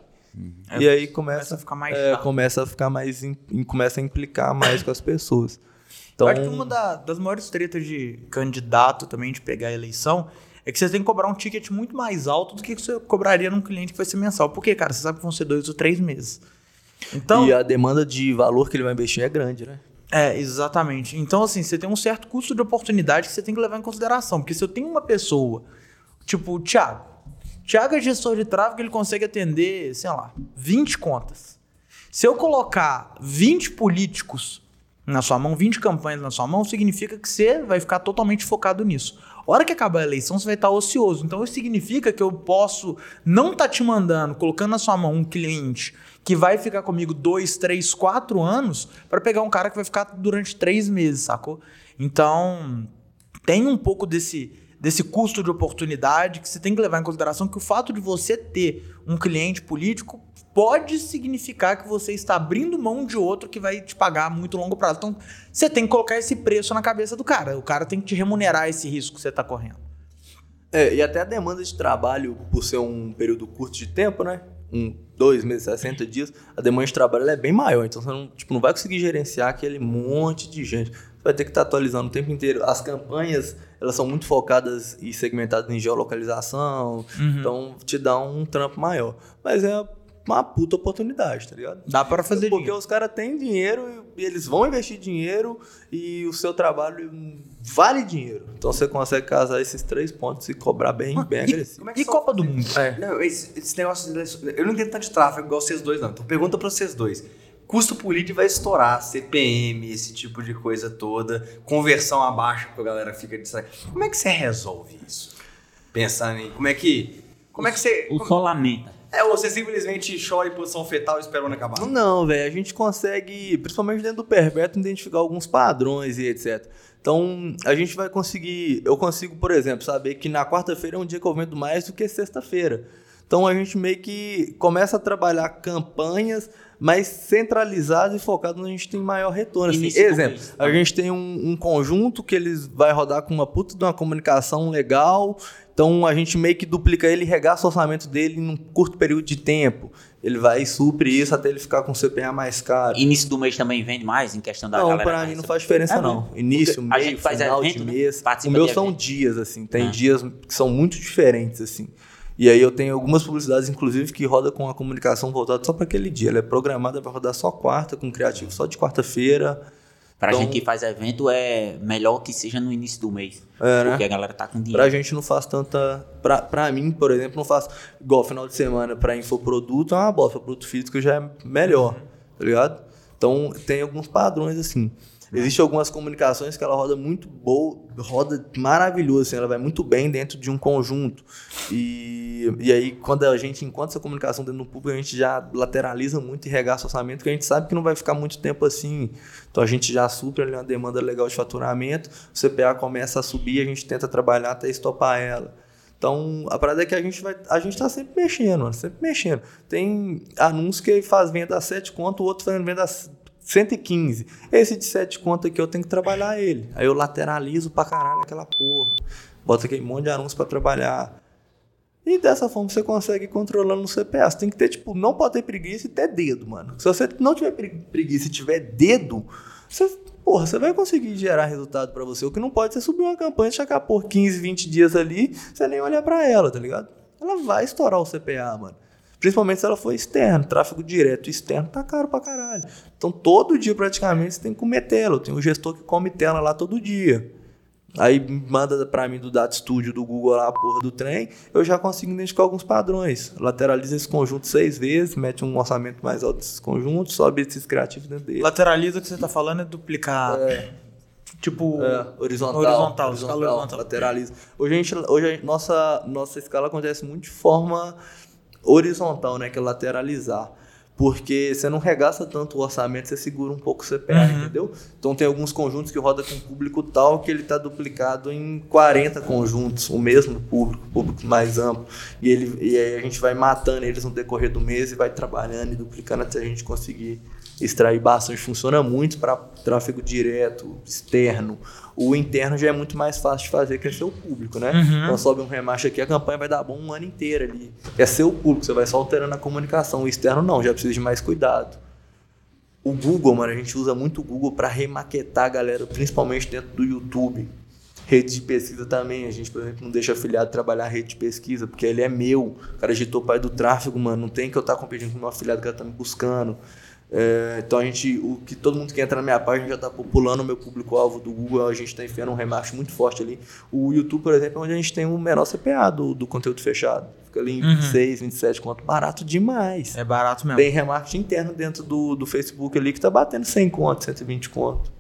E aí começa, Começa a ficar mais é, chato. começa a ficar mais im- começa a implicar mais com as pessoas. Então, Eu acho que uma da- das maiores tretas de candidato também de pegar a eleição é que você tem que cobrar um ticket muito mais alto do que você cobraria num cliente que vai ser mensal. Por quê, cara? Você sabe que vão ser dois ou três meses. Então, e a demanda de valor que ele vai investir é grande, né? É, exatamente. Então, assim, você tem um certo custo de oportunidade que você tem que levar em consideração. Porque se eu tenho uma pessoa, tipo o Thiago. Thiago é gestor de tráfego, ele consegue atender, sei lá, 20 contas. Se eu colocar 20 políticos na sua mão, 20 campanhas na sua mão, significa que você vai ficar totalmente focado nisso. Hora que acabar a eleição, você vai estar ocioso. Então, isso significa que eu posso não estar te mandando, colocando na sua mão um cliente que vai ficar comigo dois, três, quatro anos, para pegar um cara que vai ficar durante três meses, sacou? Então, tem um pouco desse, desse custo de oportunidade que você tem que levar em consideração que o fato de você ter um cliente político pode significar que você está abrindo mão de outro que vai te pagar muito longo prazo. Então, você tem que colocar esse preço na cabeça do cara. O cara tem que te remunerar esse risco que você está correndo. É, e até a demanda de trabalho, por ser um período curto de tempo, né? Um, dois meses, 60 dias, a demanda de trabalho é bem maior. Então você não, tipo, não vai conseguir gerenciar aquele monte de gente. Você vai ter que estar atualizando o tempo inteiro. As campanhas, elas são muito focadas e segmentadas em geolocalização. Então te dá um trampo maior. Mas é uma puta oportunidade, tá ligado? Dá para fazer Porque dinheiro. os caras têm dinheiro e eles vão investir dinheiro e o seu trabalho vale dinheiro. Então você consegue casar esses três pontos e cobrar bem, bem agressivo. Como é que E Copa do Mundo? É. Não, esse, esse negócio Eu não entendo tanto de tráfego igual vocês dois, não. Então pergunta pra vocês dois. Custo político vai estourar, CPM, esse tipo de coisa toda, conversão abaixo, porque a galera fica distraída. Como é que você resolve isso? Pensando em. Como é que. Como é que você. O só lamenta. É, ou você simplesmente chora em posição fetal e espera o ano acabar? Não, velho, a gente consegue, principalmente dentro do perpétuo, identificar alguns padrões e etc. Então, a gente vai conseguir. Eu consigo, por exemplo, saber que na quarta-feira é um dia que eu vendo mais do que sexta-feira. Então, a gente meio que começa a trabalhar campanhas mais centralizadas e focadas onde a gente tem maior retorno. Assim, exemplo, mês. a gente tem um, um conjunto que eles vai rodar com uma puta de uma comunicação legal. Então a gente meio que duplica ele e regaça o orçamento dele em um curto período de tempo. Ele vai supre isso até ele ficar com o CPA mais caro. Início do mês também vende mais em questão da não, que mim não faz diferença, É, não. Início, A gente faz final evento, de né? mês. Participa o meu são dias, assim. Tem Ah. dias que são muito diferentes, assim. E aí eu tenho algumas publicidades, inclusive, que roda com a comunicação voltada só para aquele dia. Ela é programada para rodar só quarta, com criativo só de quarta-feira. Pra Então- gente que faz evento, é melhor que seja no início do mês. É, né? Porque a galera tá com dinheiro. Pra gente não faz tanta. Pra, pra mim, por exemplo, não faz. Igual final de semana pra infoproduto é uma bosta. Produto físico já é melhor, tá ligado? Então, tem alguns padrões assim. Existem algumas comunicações que ela roda muito boa, roda maravilhoso, assim, ela vai muito bem dentro de um conjunto. E, e aí, quando a gente encontra essa comunicação dentro do público, a gente já lateraliza muito e regaça o orçamento, porque a gente sabe que não vai ficar muito tempo assim. Então a gente já supre ali uma demanda legal de faturamento, o CPA começa a subir, a gente tenta trabalhar até estopar ela. Então, a parada é que a gente vai. A gente tá sempre mexendo, mano, sempre mexendo. Tem anúncio que faz venda a 7 conto, o outro fazendo venda a 115. Esse de 7 conto aqui eu tenho que trabalhar ele. Aí eu lateralizo pra caralho aquela porra. Bota aquele monte de anúncio pra trabalhar. E dessa forma você consegue ir controlando CPA. Você tem que ter, tipo, não pode ter preguiça e ter dedo, mano. Se você não tiver preguiça e tiver dedo, você, porra, você vai conseguir gerar resultado para você. O que não pode é subir uma campanha, chegar por 15, 20 dias ali, você nem olhar para ela, tá ligado? Ela vai estourar o CPA, mano. Principalmente se ela for externo, tráfego direto externo tá caro pra caralho. Então todo dia praticamente você tem que comer tela. Eu tenho um gestor que come tela lá todo dia. Aí manda para mim do Data Studio do Google lá a porra do trem, eu já consigo identificar alguns padrões. Lateraliza esse conjunto seis vezes, mete um orçamento mais alto desses conjuntos, sobe esses criativos dentro dele. Lateraliza o que você tá falando é duplicar. É. Tipo. É, horizontal, Horizontal, escala horizontal. lateraliza. Hoje a gente, hoje a nossa nossa escala acontece muito de forma horizontal, né, que é lateralizar. Porque você não regaça tanto o orçamento, você segura um pouco o CPA, Uhum. entendeu? Então tem alguns conjuntos que roda com público tal que ele está duplicado em 40 conjuntos, o mesmo público, público mais amplo. E, ele, e aí a gente vai matando eles no decorrer do mês e vai trabalhando e duplicando até a gente conseguir extrair bastante. Funciona muito para tráfego direto, externo. O interno já é muito mais fácil de fazer, que é seu público, né? Uhum. Então sobe um remarche aqui, a campanha vai dar bom um ano inteiro ali. É seu público, você vai só alterando a comunicação. O externo não, já precisa de mais cuidado. O Google, mano, a gente usa muito o Google para remaquetar a galera, principalmente dentro do YouTube. Rede de pesquisa também, a gente, por exemplo, não deixa afiliado trabalhar rede de pesquisa, porque ele é meu. O cara agitou o pai do tráfego, mano. Não tem que eu estar competindo com o meu afiliado que ela tá me buscando. É, então a gente, o que todo mundo que entra na minha página já está populando o meu público-alvo do Google, a gente está enfiando um remarketing muito forte ali. O YouTube, por exemplo, é onde a gente tem o menor CPA do, do conteúdo fechado. Fica ali em 26, 27 conto, barato demais. É barato mesmo. Tem remarketing interno dentro do, do Facebook ali que tá batendo 100 conto, 120 conto.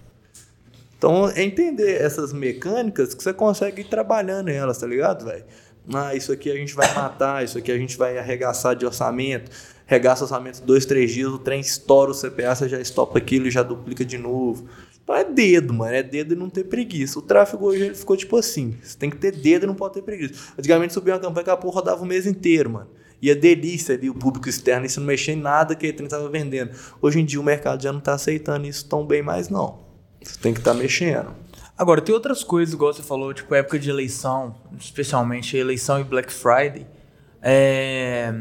Então, é entender essas mecânicas que você consegue ir trabalhando elas, tá ligado, velho? Ah, isso aqui a gente vai matar, isso aqui a gente vai arregaçar de orçamento. Regaça o orçamento dois, três dias, o trem estoura o CPA, você já estopa aquilo e já duplica de novo. Então é dedo, mano. É dedo e não ter preguiça. O tráfego hoje ele ficou tipo assim. Você tem que ter dedo e não pode ter preguiça. Antigamente subia uma campanha que a porra rodava o mês inteiro, mano. E a delícia ali, o público externo, isso não mexia em nada que ele estava vendendo. Hoje em dia o mercado já não tá aceitando isso tão bem mais, não. Você tem que estar mexendo. Agora, tem outras coisas, igual você falou, tipo época de eleição, especialmente eleição e Black Friday. É,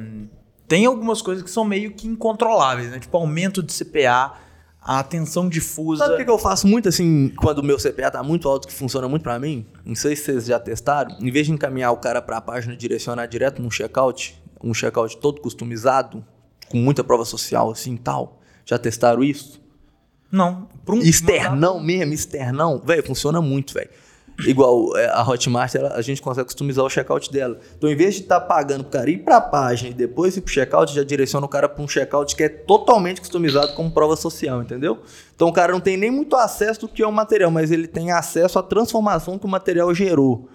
Tem algumas coisas que são meio que incontroláveis, né? Tipo aumento de CPA, a atenção difusa. Sabe o que, eu faço muito assim, quando o meu CPA tá muito alto, que funciona muito pra mim? Não sei se vocês já testaram. Em vez de encaminhar o cara pra página e direcionar direto num checkout, um checkout todo customizado, com muita prova social assim e tal. Já testaram isso? Não. um- Externão mesmo, externão. Velho, funciona muito, velho. Igual é, a Hotmart, ela- a gente consegue customizar o checkout dela. Então, em vez de estar pagando pro cara ir pra página e depois ir pro checkout, já direciona o cara pra um checkout que é totalmente customizado como prova social, entendeu? Então, o cara não tem nem muito acesso do que é o material, mas ele tem acesso à transformação que o material gerou.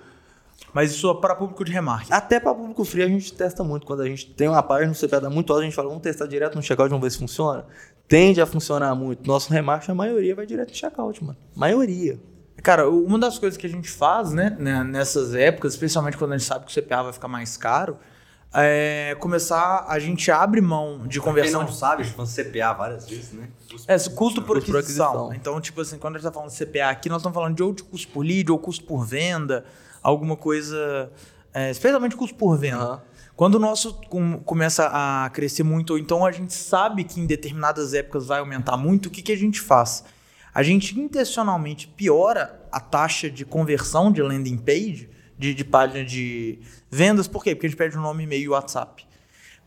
Mas isso é para público de remarketing. Até para público frio a gente testa muito. Quando a gente tem uma página no CPA dá muito alto, a gente fala, vamos testar direto no checkout, vamos ver se funciona. Tende a funcionar muito. Nosso remarketing, a maioria vai direto no checkout, mano. Maioria. Cara, uma das coisas que a gente faz, né, né, nessas épocas, especialmente quando a gente sabe que o CPA vai ficar mais caro, é começar, a gente abre mão de Quem conversão. não sabe, a gente CPA várias vezes, né? É, custo por Custo por aquisição. aquisição. Então, tipo assim, quando a gente tá falando de CPA aqui, nós estamos falando de ou de custo por lead, ou custo por venda, alguma coisa. é, especialmente custo por venda. Aham. Quando o nosso com- começa a crescer muito, ou então a gente sabe que em determinadas épocas vai aumentar muito, o que, que a gente faz? A gente intencionalmente piora a taxa de conversão de landing page, de, de página de vendas, por quê? Porque a gente pede o nome, e-mail e WhatsApp.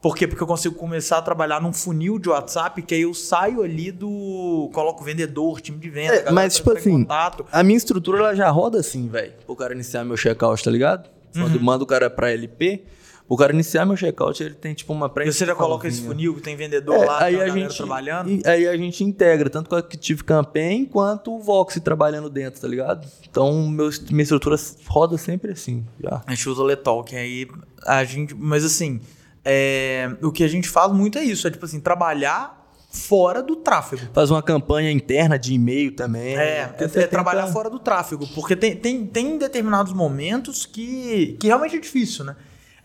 Por quê? Porque eu consigo começar a trabalhar num funil de WhatsApp, que aí eu saio ali do. coloco vendedor, time de venda. É, galera mas, tipo em assim, Contato. A minha estrutura ela já roda assim, velho. O cara iniciar meu checkout, tá ligado? Quando manda o cara pra LP, O cara iniciar meu checkout, ele tem tipo uma pré você já coloca esse funil, que tem vendedor É, lá, aí tem a galera gente, trabalhando. e- aí a gente integra tanto com a Active Campaign quanto o Vox trabalhando dentro, tá ligado? Então meu, minha estrutura roda sempre assim, já. A gente usa o Letalk, aí a gente. Mas assim, é, o que a gente faz muito é isso: é tipo assim, trabalhar fora do tráfego. Faz uma campanha interna de e-mail também. É, é, é trabalhar fora do tráfego. Porque tem, tem, tem determinados momentos que, que realmente é difícil, né?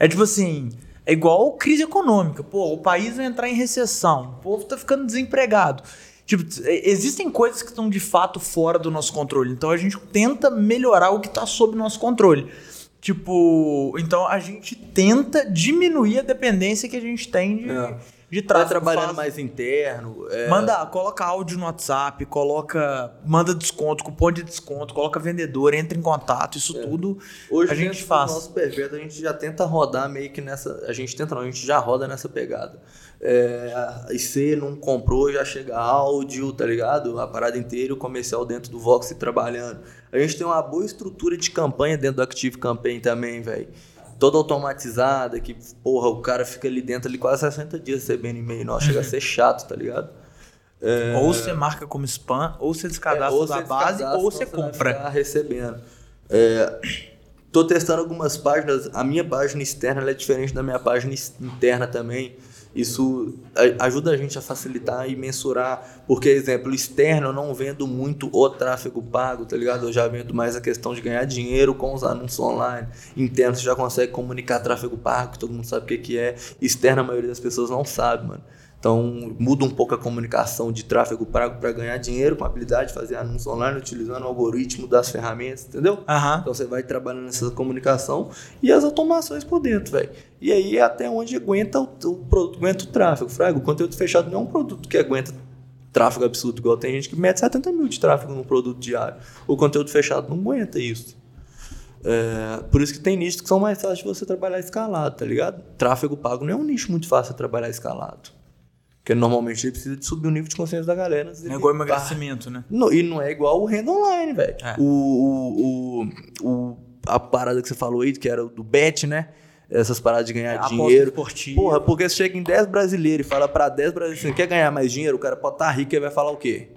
É tipo assim, é igual crise econômica. Pô, o país vai entrar em recessão, o povo tá ficando desempregado. Tipo, é- existem coisas que estão de fato fora do nosso controle. Então a gente tenta melhorar o que está sob nosso controle. Tipo, então a gente tenta diminuir a dependência que a gente tem de, É. de Tá tráfego. trabalhando Faz- mais interno. é, Manda, coloca áudio no WhatsApp, coloca, manda desconto, cupom de desconto, coloca vendedor, entra em contato, isso tudo Hoje a gente faz. nosso perpétuo, a gente já tenta rodar meio que nessa. A gente tenta não, a gente já roda nessa pegada. É, e você não comprou, já chega áudio, tá ligado? A parada inteira, o comercial dentro do Vox trabalhando. A gente tem uma boa estrutura de campanha dentro do Active Campaign também, velho. Toda automatizada, que, porra, o cara fica ali dentro ali quase 60 dias recebendo e-mail. Nossa, chega a ser chato, tá ligado? É, Ou você marca como spam, ou você descadastra ou da você base, ou você compra. ficar recebendo. É, tô testando algumas páginas. A minha página externa é diferente da minha página interna também. Isso ajuda a gente a facilitar e mensurar. Porque, exemplo, externo eu não vendo muito o tráfego pago, tá ligado? Eu já vendo mais a questão de ganhar dinheiro com os anúncios online. Interno você já consegue comunicar tráfego pago, que todo mundo sabe o que, que é. Externo a maioria das pessoas não sabe, mano. Então muda um pouco a comunicação de tráfego pago para ganhar dinheiro com a habilidade de fazer anúncio online utilizando o algoritmo das ferramentas, entendeu? Aham. Então você vai trabalhando nessa comunicação e as automações por dentro, velho. E aí é até onde aguenta o, o produto, aguenta o tráfego. Fraga, o conteúdo fechado não é um produto que aguenta tráfego absurdo, igual tem gente que mete 70 mil de tráfego no produto diário. O conteúdo fechado não aguenta isso. É, por isso que tem nichos que são mais fáceis de você trabalhar escalado, tá ligado? Tráfego pago não é um nicho muito fácil de trabalhar escalado. Porque normalmente ele precisa de subir o nível de consciência da galera. É igual emagrecimento, né? não, e não é igual o renda online, velho. É. O, o, o, a parada que você falou aí, que era do bet, né? Essas paradas de ganhar aposta dinheiro. esportiva. Porra, porque você chega em 10 brasileiros e fala pra 10 brasileiros, você quer ganhar mais dinheiro? O cara pode estar rico e vai falar o quê?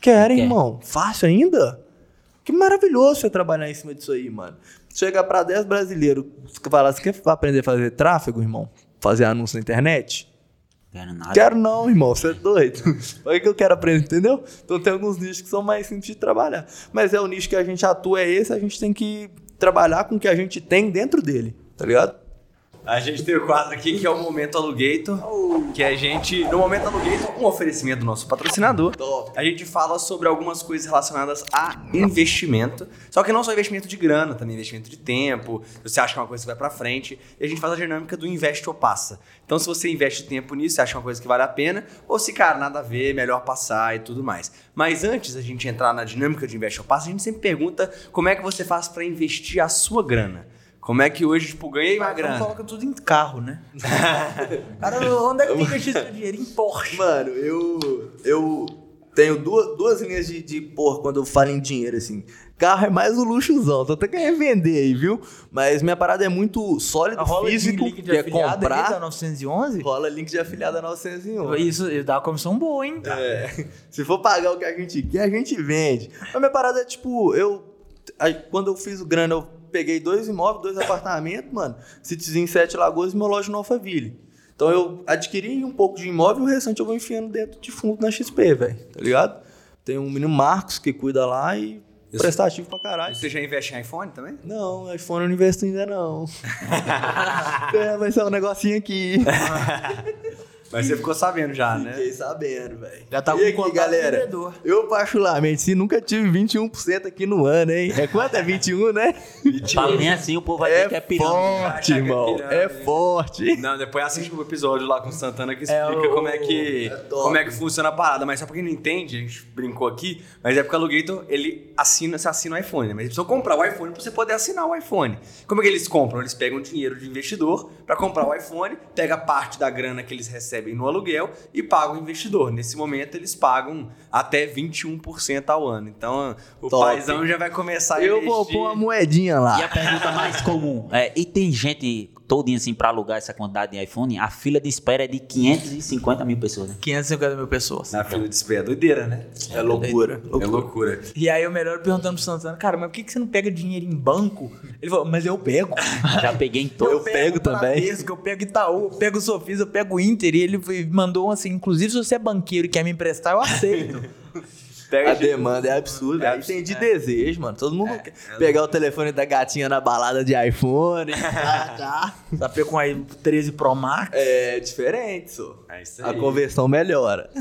Quer. irmão. Fácil ainda? Que maravilhoso você trabalhar em cima disso aí, mano. Chega pra 10 brasileiros e fala, você quer aprender a fazer tráfego, irmão? Fazer anúncio na internet? Quero nada. Quero não, irmão, você é doido. *laughs* Olha o que eu quero aprender, entendeu? Então tem alguns nichos que são mais simples de trabalhar. Mas é o nicho que a gente atua, é esse, a gente tem que trabalhar com o que a gente tem dentro dele, tá ligado? A gente tem o quadro aqui que é o Momento Alugator, que a gente, no Momento Alugator, um oferecimento do nosso patrocinador, a gente fala sobre algumas coisas relacionadas a investimento, só que não só investimento de grana, também investimento de tempo, se você acha que é uma coisa que vai pra frente, e a gente faz a dinâmica do investe ou passa. Então se você investe tempo nisso, você acha uma coisa que vale a pena, ou se, cara, nada a ver, melhor passar e tudo mais. Mas antes da gente entrar na dinâmica de investe ou passa, a gente sempre pergunta como é que você faz pra investir a sua grana. Como é que hoje, tipo, ganhei uma grana? coloca tudo em carro, né? *laughs* Cara, onde é que investir seu dinheiro? Em Porsche. Mano, eu, eu tenho duas, duas linhas de, de porra quando eu falo em dinheiro, assim. Carro é mais o luxuzão, tô até querendo vender aí, viu? Mas minha parada é muito sólido, Rola físico, link de que é afiliado aí da comprar. 911? Rola link de afiliada 901. Isso dá uma comissão boa, hein? É, *laughs* se for pagar o que a gente quer, a gente vende. Mas minha parada é tipo, eu. aí, quando eu fiz o grana, eu peguei dois imóveis, dois apartamentos, mano. Citizen Sete Lagoas e uma loja no Alphaville. Então eu adquiri um pouco de imóvel e o restante eu vou enfiando dentro de fundo na XP, velho. Tá ligado? Tem um menino Marcos que cuida lá e Isso. prestativo pra caralho. Você já investe em iPhone também? Não, iPhone eu não investo ainda não. *laughs* *laughs* é, vai ser um negocinho aqui. *laughs* Mas você ficou sabendo já, né? Fiquei sabendo, velho. Já tá e com aqui, contato galera. vendedor. Eu, particularmente, se nunca tive 21% aqui no ano, hein? É quanto? É 21, né? Fala bem assim, o povo vai É ver que é pirâmide. forte, que é irmão. pirâmide. É forte. Não, depois assiste o episódio lá com o Santana que explica É o- como, é que, é como é que funciona a parada. Mas só pra quem não entende, a gente brincou aqui, mas é porque o Alugator, ele assina, você assina o iPhone, né? Mas ele precisa comprar o iPhone pra você poder assinar o iPhone. Como é que eles compram? Eles pegam dinheiro de investidor pra comprar o iPhone, pega parte da grana que eles recebem no aluguel e pagam o investidor. Nesse momento, eles pagam até 21% ao ano. Então, o Top. paizão já vai começar a Eu investir. vou pôr uma moedinha lá. E a pergunta mais comum é: e tem gente todinho assim pra alugar essa quantidade de iPhone, a fila de espera é de 550 mil pessoas, né? 550 mil pessoas. Na fila de espera. Doideira, né? É loucura. É loucura. E aí o melhor perguntando pro Santana, cara, mas por que, que você não pega dinheiro em banco? Ele falou, mas eu pego. *laughs* Já peguei em todo. Eu pego também. Bradesco, eu pego Itaú, eu pego Sofis, eu pego Inter. E ele mandou um assim, inclusive se você é banqueiro e quer me emprestar, eu aceito. *laughs* Pega A de- demanda é absurda. É Aí tem de desejo, mano. Todo mundo quer pegar o telefone da gatinha na balada de iPhone. *laughs* tá, tá. Sapê com aí 13 Pro Max. É diferente, só. É isso A aí. conversão melhora. *laughs*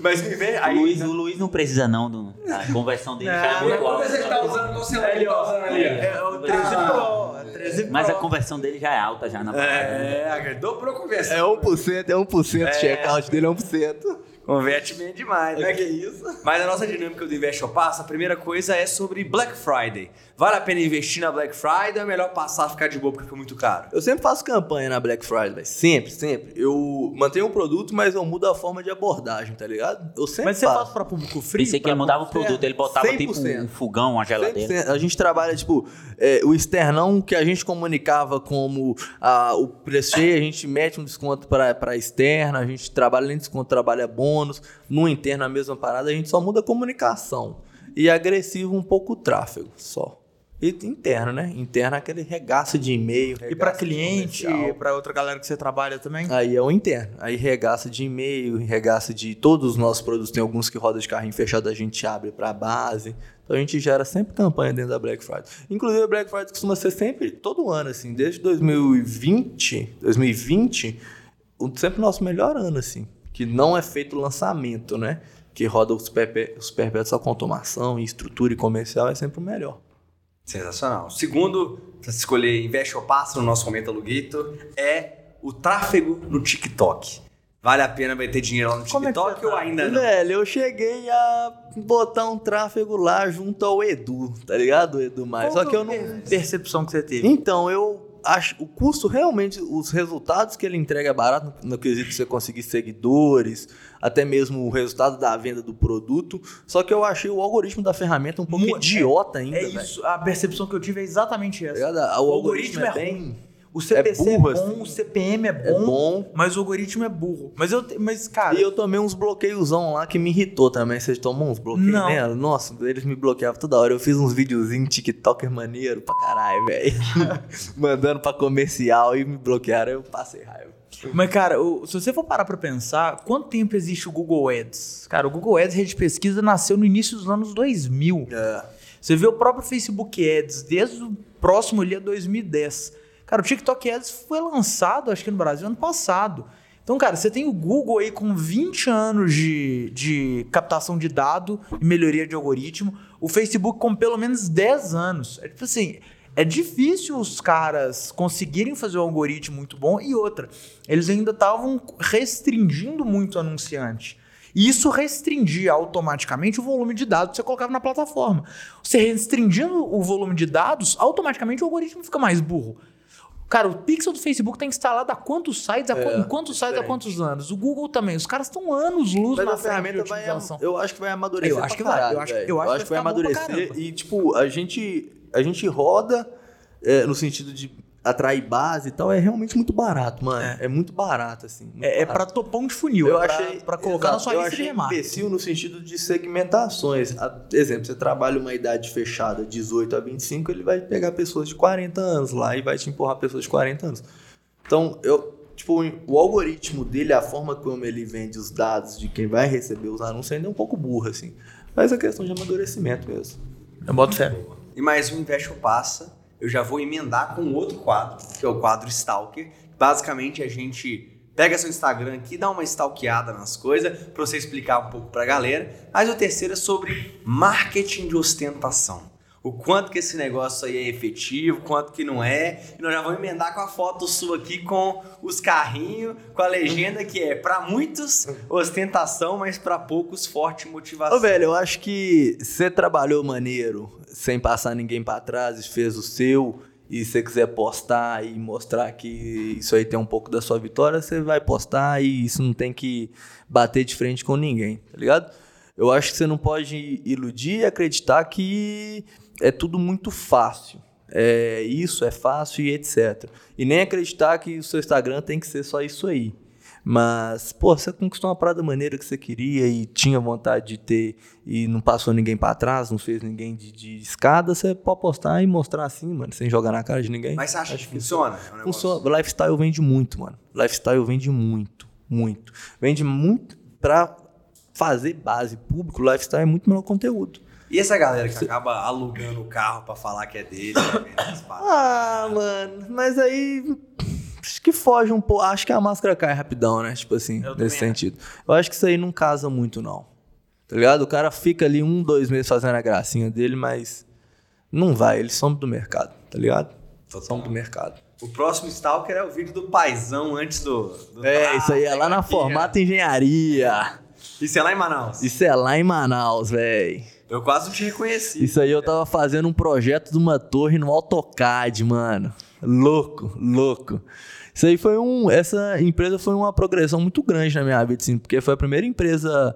Mas me vê O aí. Luiz, o Luiz não precisa não, do, a conversão dele já é Não, muito alta. você tá usando qual celular ele tá usando ali? É o 13 Pro. É 13 Pro. Mas a conversão dele já é alta já na É, dobrou a conversa. É 1%, é 1%. O check-out dele é 1%. Converte bem demais, né? Que isso? Mas a nossa dinâmica do Invest Passa, a primeira coisa é sobre Black Friday. Vale a pena investir na Black Friday ou é melhor passar ficar de boa porque fica muito caro? Eu sempre faço campanha na Black Friday, velho. Sempre, sempre. Eu mantenho o produto, mas eu mudo a forma de abordagem, tá ligado? Eu sempre Mas você faço. faz pra público frio? Pensei que pra ele mudava o produto, ele botava tipo 100%. um fogão, uma geladeira. 100%. A gente trabalha, tipo, é, o externão que a gente comunicava como ah, o preço cheio, a gente mete um desconto para para externa, a gente trabalha nem desconto, trabalha bônus. No interno, a mesma parada, a gente só muda a comunicação. E agressivo um pouco o tráfego, só. E interno, né? Interno é aquele regaço de e-mail. E regaço de cliente, comercial. pra outra galera que você trabalha também? Aí é o interno. Aí regaça de e-mail, regaça de todos os nossos produtos. Tem alguns que roda de carrinho fechado, a gente abre para base. Então a gente gera sempre campanha dentro da Black Friday. Inclusive a Black Friday costuma ser sempre, todo ano, assim, desde 2020, 2020, o- sempre o nosso melhor ano, assim. Que não é feito lançamento, né? Que roda os, perpé os perpétuos só com automação e estrutura e comercial é sempre o melhor. Sensacional. Segundo, pra se escolher Invest ou Passa no nosso momento aluguito, é o tráfego no TikTok. Vale a pena meter dinheiro lá no Como é TikTok você ou tá? ainda não? Velho, eu cheguei a botar um tráfego lá junto ao Edu, tá ligado? Edu mais. Só que eu não. Percepção que você teve. Então, eu acho. O custo realmente, os resultados que ele entrega é barato no, no quesito de você conseguir seguidores, até mesmo o resultado da venda do produto. Só que eu achei o algoritmo da ferramenta um pouco Mu- idiota ainda. É isso, a percepção que eu tive é exatamente essa. ligado? O, algoritmo, é bem. ruim. O CPC é, burro, bom, assim. o CPM é É bom, bom. mas o algoritmo é burro. Mas eu, mas cara, E eu tomei uns bloqueiozão lá que me irritou também. Vocês tomam uns bloqueios Não. nela? Nossa, eles me bloqueavam toda hora. Eu fiz uns videozinhos TikToker maneiro pra caralho, velho. *laughs* Mandando pra comercial e me bloquearam. Eu passei raiva. Mas cara, o- se você for parar pra pensar, quanto tempo existe o Google Ads? Cara, o Google Ads, rede de pesquisa, nasceu no início dos anos 2000. É. Você vê o próprio Facebook Ads desde o próximo ali a 2010. Cara, o TikTok Ads foi lançado, acho que no Brasil, ano passado. Então, cara, você tem o Google aí com 20 anos de, de captação de dado e melhoria de algoritmo. O Facebook com pelo menos 10 anos. É tipo assim, é difícil os caras conseguirem fazer um algoritmo muito bom. E outra, eles ainda estavam restringindo muito o anunciante. E isso restringia automaticamente o volume de dados que você colocava na plataforma. Você restringindo o volume de dados, automaticamente o algoritmo fica mais burro. Cara, o pixel do Facebook está instalado há quantos sites, há qu- É, em quantos sites há diferente. quantos anos? O Google também. Os caras estão anos luz Mas na ferramenta de vai. Eu acho que vai amadurecer. Eu acho que vai, caralho, eu acho- velho. eu acho que vai que amadurecer. E, tipo, a gente, a gente roda é, no sentido de atrair base e tal. É realmente muito barato, mano. É, muito barato, assim. muito É, é barato. pra topão de funil. Eu é pra, achei. pra colocar na exato, sua eu lista de remarketing. imbecil no sentido de segmentações. A- exemplo, você trabalha uma idade fechada, 18 a 25, ele vai pegar pessoas de 40 anos lá e vai te empurrar pessoas de 40 anos. Então, eu. Tipo, o algoritmo dele, a forma como ele vende os dados de quem vai receber os anúncios ainda é um pouco burro, assim. Mas é questão de amadurecimento mesmo. Eu boto fé. E mais um Invest ou Passa, eu já vou emendar com outro quadro, que é o quadro Stalker. Basicamente, a gente pega seu Instagram aqui, dá uma stalkeada nas coisas, pra você explicar um pouco pra galera. Mas o terceiro é sobre marketing de ostentação. O quanto que esse negócio aí é efetivo, quanto que não é. E nós já vamos emendar com a foto sua aqui com os carrinhos, com a legenda que é para muitos ostentação, mas para poucos forte motivação. Ô, velho, eu acho que você trabalhou maneiro, sem passar ninguém pra trás, e fez o seu, e você quiser postar e mostrar que isso aí tem um pouco da sua vitória, você vai postar e isso não tem que bater de frente com ninguém, tá ligado? Eu acho que você não pode iludir e acreditar que é tudo muito fácil. é isso, é fácil e etc. E nem acreditar que o seu Instagram tem que ser só isso aí. Mas, pô, você conquistou uma parada maneira que você queria e tinha vontade de ter e não passou ninguém pra trás, não fez ninguém de, de escada, você pode postar e mostrar assim, mano, sem jogar na cara de ninguém. Mas você acha que funciona? Negócio- Funciona. Lifestyle vende muito, mano. Lifestyle vende muito, muito. Vende muito pra fazer base público. Lifestyle é muito melhor conteúdo. E essa galera que acaba alugando o carro pra falar que é dele, tá? *laughs* Ah, mano, mas aí acho que foge um pouco. Acho que a máscara cai rapidão, né? Tipo assim, Eu nesse sentido. Eu acho que isso aí não casa muito, não. Tá ligado? O cara fica ali um, dois meses fazendo a gracinha dele, mas não vai. Ele some do mercado, tá ligado? Some do mercado. O próximo Stalker é o vídeo do paizão antes do. do É, isso aí é lá na aqui, Formata Engenharia. Isso é lá em Manaus. Isso é lá em Manaus, véi. Eu quase não te reconheci. Isso aí eu tava fazendo um projeto de uma torre no AutoCAD, mano. Louco, louco. Isso aí foi um. Essa empresa foi uma progressão muito grande na minha vida, assim, porque foi a primeira empresa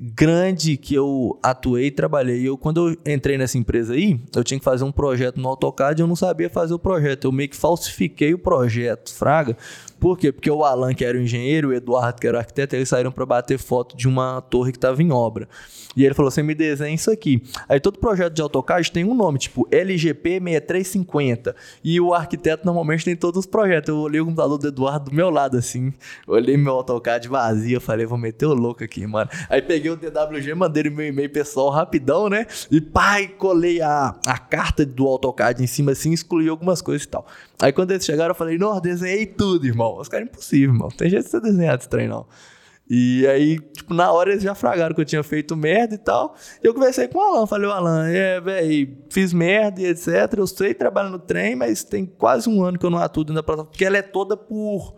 grande que eu atuei e trabalhei. Eu, quando eu entrei nessa empresa aí, eu tinha que fazer um projeto no AutoCAD e eu não sabia fazer o projeto. Eu meio que falsifiquei o projeto, fraga. Por quê? Porque o Alan, que era o engenheiro, o Eduardo, que era o arquiteto, eles saíram para bater foto de uma torre que estava em obra. E ele falou: você me desenha isso aqui. Aí todo projeto de AutoCAD tem um nome, tipo LGP 6350. E o arquiteto normalmente tem todos os projetos. Eu olhei o computador do Eduardo do meu lado, assim. Olhei meu AutoCAD vazio. Falei, vou meter o louco aqui, mano. Aí peguei o DWG, mandei meu e-mail pessoal rapidão, né? E pai, colei a, a carta do AutoCAD em cima, assim, excluí algumas coisas e tal. Aí quando eles chegaram, eu falei, não, desenhei tudo, irmão. Os caras, impossível, irmão. Tem jeito de você desenhar esse trem, não. E aí, tipo, na hora eles já fragaram que eu tinha feito merda e tal. E eu conversei com o Alan, falei, o Alan, é, velho, fiz merda e etc. Eu sei trabalho no trem, mas tem quase um ano que eu não atuo dentro da plataforma, porque ela é toda por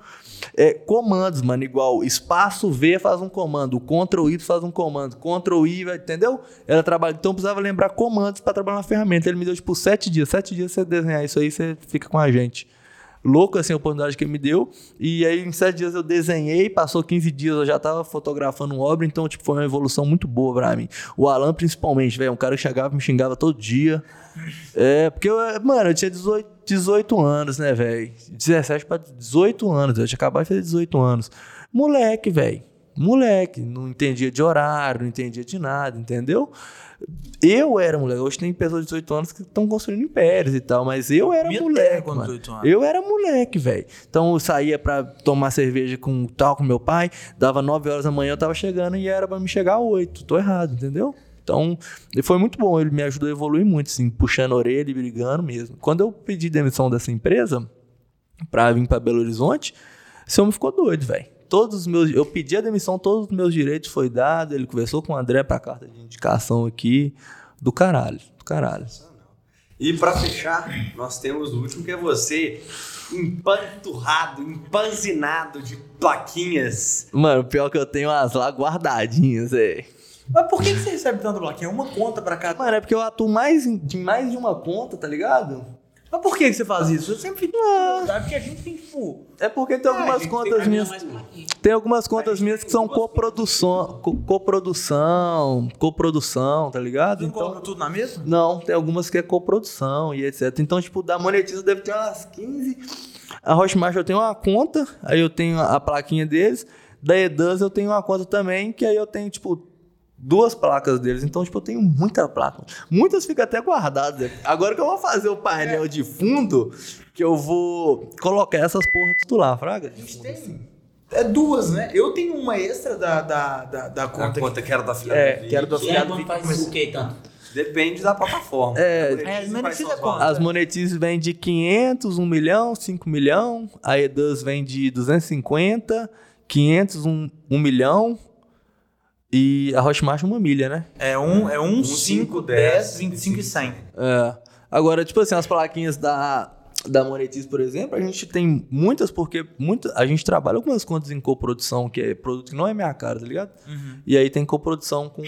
é, comandos, mano. Igual espaço V faz um comando, Ctrl I faz um comando, Ctrl I, entendeu? Ela trabalha, então precisava lembrar comandos pra trabalhar na ferramenta. Ele me deu, tipo, sete dias. Sete dias você desenhar isso aí, você fica com a gente louco assim a oportunidade que ele me deu. E aí em sete dias eu desenhei, passou 15 dias eu já tava fotografando obra, então tipo foi uma evolução muito boa pra mim. O Alan principalmente, velho, um cara que chegava me xingava todo dia. É, porque eu, mano, eu tinha 18, 18 anos, né, velho? 17 pra 18 anos, eu tinha acabado de fazer 18 anos. Moleque, velho. Moleque, não entendia de horário, não entendia de nada, entendeu? Eu era moleque. Hoje tem pessoas de 18 anos que estão construindo impérios e tal, mas eu era Minha moleque. terra mano. 18 anos. Eu era moleque, velho. Então eu saía pra tomar cerveja com tal com meu pai, dava 9 horas da manhã, eu tava chegando e era pra me chegar às 8. Tô errado, entendeu? Então, foi muito bom, ele me ajudou a evoluir muito, assim, puxando a orelha e brigando mesmo. Quando eu pedi demissão dessa empresa pra vir pra Belo Horizonte, esse homem ficou doido, velho. Todos os meus, eu pedi a demissão, todos os meus direitos foi dado, ele conversou com o André pra carta de indicação aqui, do caralho, do caralho. E pra fechar, nós temos o último que é você, empanturrado, empanzinado de plaquinhas. Mano, pior que eu tenho as lá guardadinhas, velho. Mas por que, que você recebe tanto bloquinho? É uma conta pra cada. Mano, é porque eu atuo mais de mais de uma conta, tá ligado? Mas por que, você faz isso? Eu sempre fico. Ah. Porque a gente tem, tipo. É porque tem algumas contas minhas. Tem algumas contas minhas que são coprodução, co- coprodução, coprodução, tá ligado? Você não Então, tudo na mesa? não, tem algumas que é coprodução e etc. Então, tipo, da monetiza deve ter umas 15. A Hotmart eu tenho uma conta, aí eu tenho a plaquinha deles. Da Edans eu tenho uma conta também, que aí eu tenho, tipo, duas placas deles. Então, tipo, eu tenho muita placa. Muitas ficam até guardadas. Agora que eu vou fazer o painel de fundo, que eu vou colocar essas porras tudo lá, fraga? A gente tem. É duas, né? Eu tenho uma extra da, da, da, da A conta. conta que era da filha É, do que era do E aí, faz o que tanto? Depende da plataforma. É, A monetize é, suas quanto? As monetizes vêm de 500, 1 milhão, 5 milhão. A Edus vem de 250, 500, 1, 1 milhão. E a Hotmart uma milha, né? É um, é um, Um, 5, cinco, 10, dez, 25 e 100. É. Agora, tipo assim, as plaquinhas da, da Monetize, por exemplo, a gente tem muitas, porque muita, a gente trabalha algumas contas em coprodução, que é produto que não é minha cara, tá ligado? E aí tem coprodução com.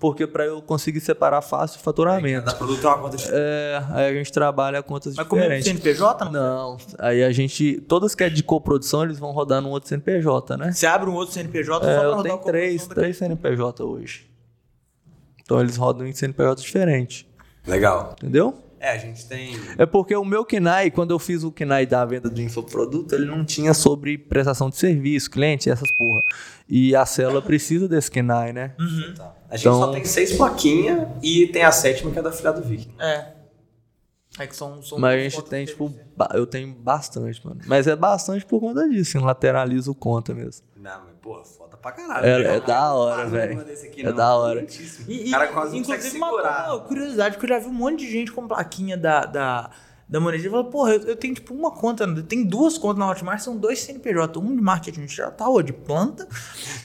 Porque pra eu conseguir separar fácil o faturamento. Cada produto tem uma conta diferente. É, aí a gente trabalha contas Mas como é diferentes. CNPJ? Não. Não, aí a gente. Todas que é de coprodução, eles vão rodar num outro CNPJ, né? Você abre um outro CNPJ É, só pra eu rodar tenho três, três CNPJ hoje. Então eles rodam em CNPJ diferente, Legal. entendeu? É, a gente tem. É porque o meu KNAI, quando eu fiz o KNAI da venda do infoproduto, ele não tinha sobre prestação de serviço, cliente, essas porra. E a célula precisa desse KNAI, né? A gente Então- só tem seis plaquinhas e tem a sétima que é da filha do Vic. É. É que são. são Mas a gente tem, tipo, ba- eu tenho bastante, mano. Mas é bastante por conta disso, assim, lateraliza o conta mesmo. Não, mas, porra, foda pra caralho. É- é da hora, velho. É da hora. E, O cara quase inclusive, uma curiosidade, porque eu já vi um monte de gente com plaquinha da, da, da Monedia. Falou, porra, eu, eu tenho tipo uma conta, eu tenho duas contas na Hotmart, são dois CNPJ, um de marketing digital, outro de planta.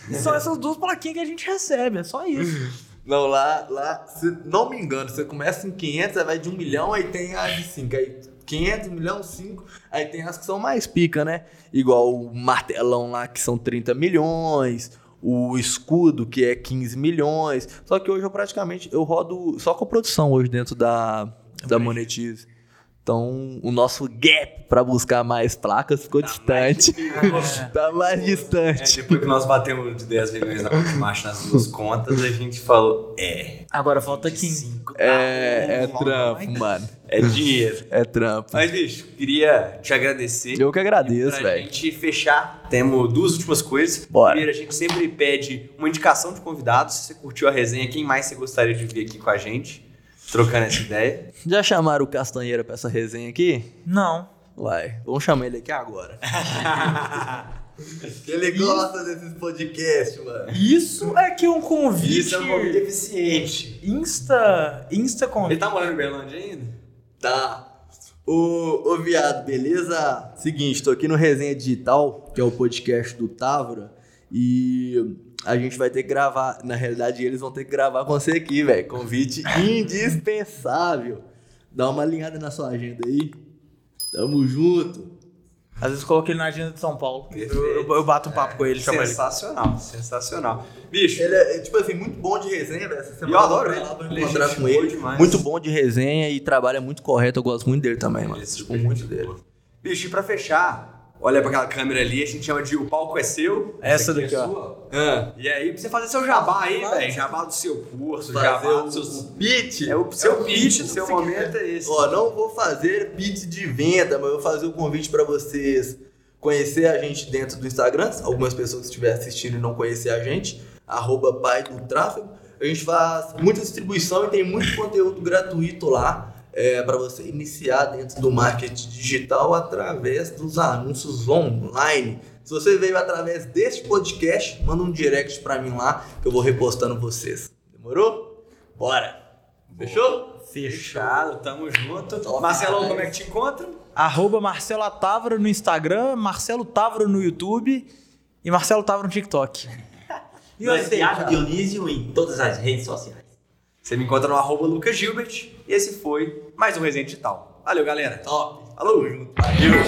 e são essas duas plaquinhas que a gente recebe, é só isso. *laughs* Não, lá, lá, se não me engano, você começa em 500, aí vai de 1 milhão, aí tem as de 5. Aí 500, 1 milhão, 5. Aí tem as que são mais pica, né? Igual o martelão lá, que são 30 milhões. O escudo, que é 15 milhões. Só que hoje eu praticamente, eu rodo só com a produção hoje dentro da, da Monetize. Então, o nosso gap pra buscar mais placas ficou distante. *laughs* tá mais É, distante. depois que nós batemos de 10 milhões na Hotmart nas duas contas, a gente falou, é, Agora falta 15. É, é trampo, mano. é dinheiro. É trampo. Mas, bicho, queria te agradecer. Eu que agradeço, Pra velho. gente fechar, temos duas últimas coisas. Bora. Primeiro, a gente sempre pede uma indicação de convidados. Se você curtiu a resenha, quem mais você gostaria de ver aqui com a gente? Trocando essa ideia. Já chamaram o Castanheira pra essa resenha aqui? Não. Vai, vamos chamar ele aqui agora. *laughs* ele gosta desses podcasts, mano. Isso é que é um convite. Isso é um convite eficiente. Insta. Insta Ele convite. tá morando em Berlândia ainda? Tá. Ô, ô viado, beleza? Seguinte, tô aqui no Resenha Digital, que é o podcast do Távora, e a gente vai ter que gravar. Na realidade, eles vão ter que gravar com você aqui, velho. Convite indispensável. Dá uma alinhada na sua agenda aí. Tamo junto. Às vezes coloquei ele na agenda de São Paulo. Eu, eu- eu bato um papo com ele, chamo ele. Sensacional, sensacional. Bicho, Ele é, é, tipo assim, muito bom de resenha, velho. Essa semana eu adoro ele. lá é encontrar com ele. demais. Muito bom de resenha e trabalha muito correto. Eu gosto muito dele também, mano. É Tipo, muito dele. Bicho, e pra fechar, olha pra aquela câmera ali, a gente chama de o palco é seu. Essa aqui daqui, é ó. sua. Ah, e aí, pra você fazer seu jabá aí, velho. Jabá do seu curso, Fazer jabá o, dos seus. o pitch. É o seu É o pitch, pitch do seu momento é esse. Ó, não vou fazer pitch de venda, mas eu vou fazer o convite pra vocês conhecer a gente dentro do Instagram. Algumas pessoas que estiverem assistindo e não conhecer a gente, arroba pai do tráfego. A gente faz muita distribuição e tem muito conteúdo gratuito lá é, para você iniciar dentro do marketing digital através dos anúncios online. Se você veio através deste podcast, manda um direct pra mim lá que eu vou repostando vocês. Demorou? Bora! Fechou? Fechado, tamo junto. Top Marcelão, como é que te encontra? Arroba Marcelo Távora no Instagram, Marcelo Távora no YouTube e Marcelo Távora no TikTok. *laughs* E o você, Thiago? Dionísio em todas as redes sociais. Você me encontra no arroba Lucas Gilbert. E esse foi mais um Resenha Digital. Valeu, galera. Top. Falou. Tamo junto. Valeu.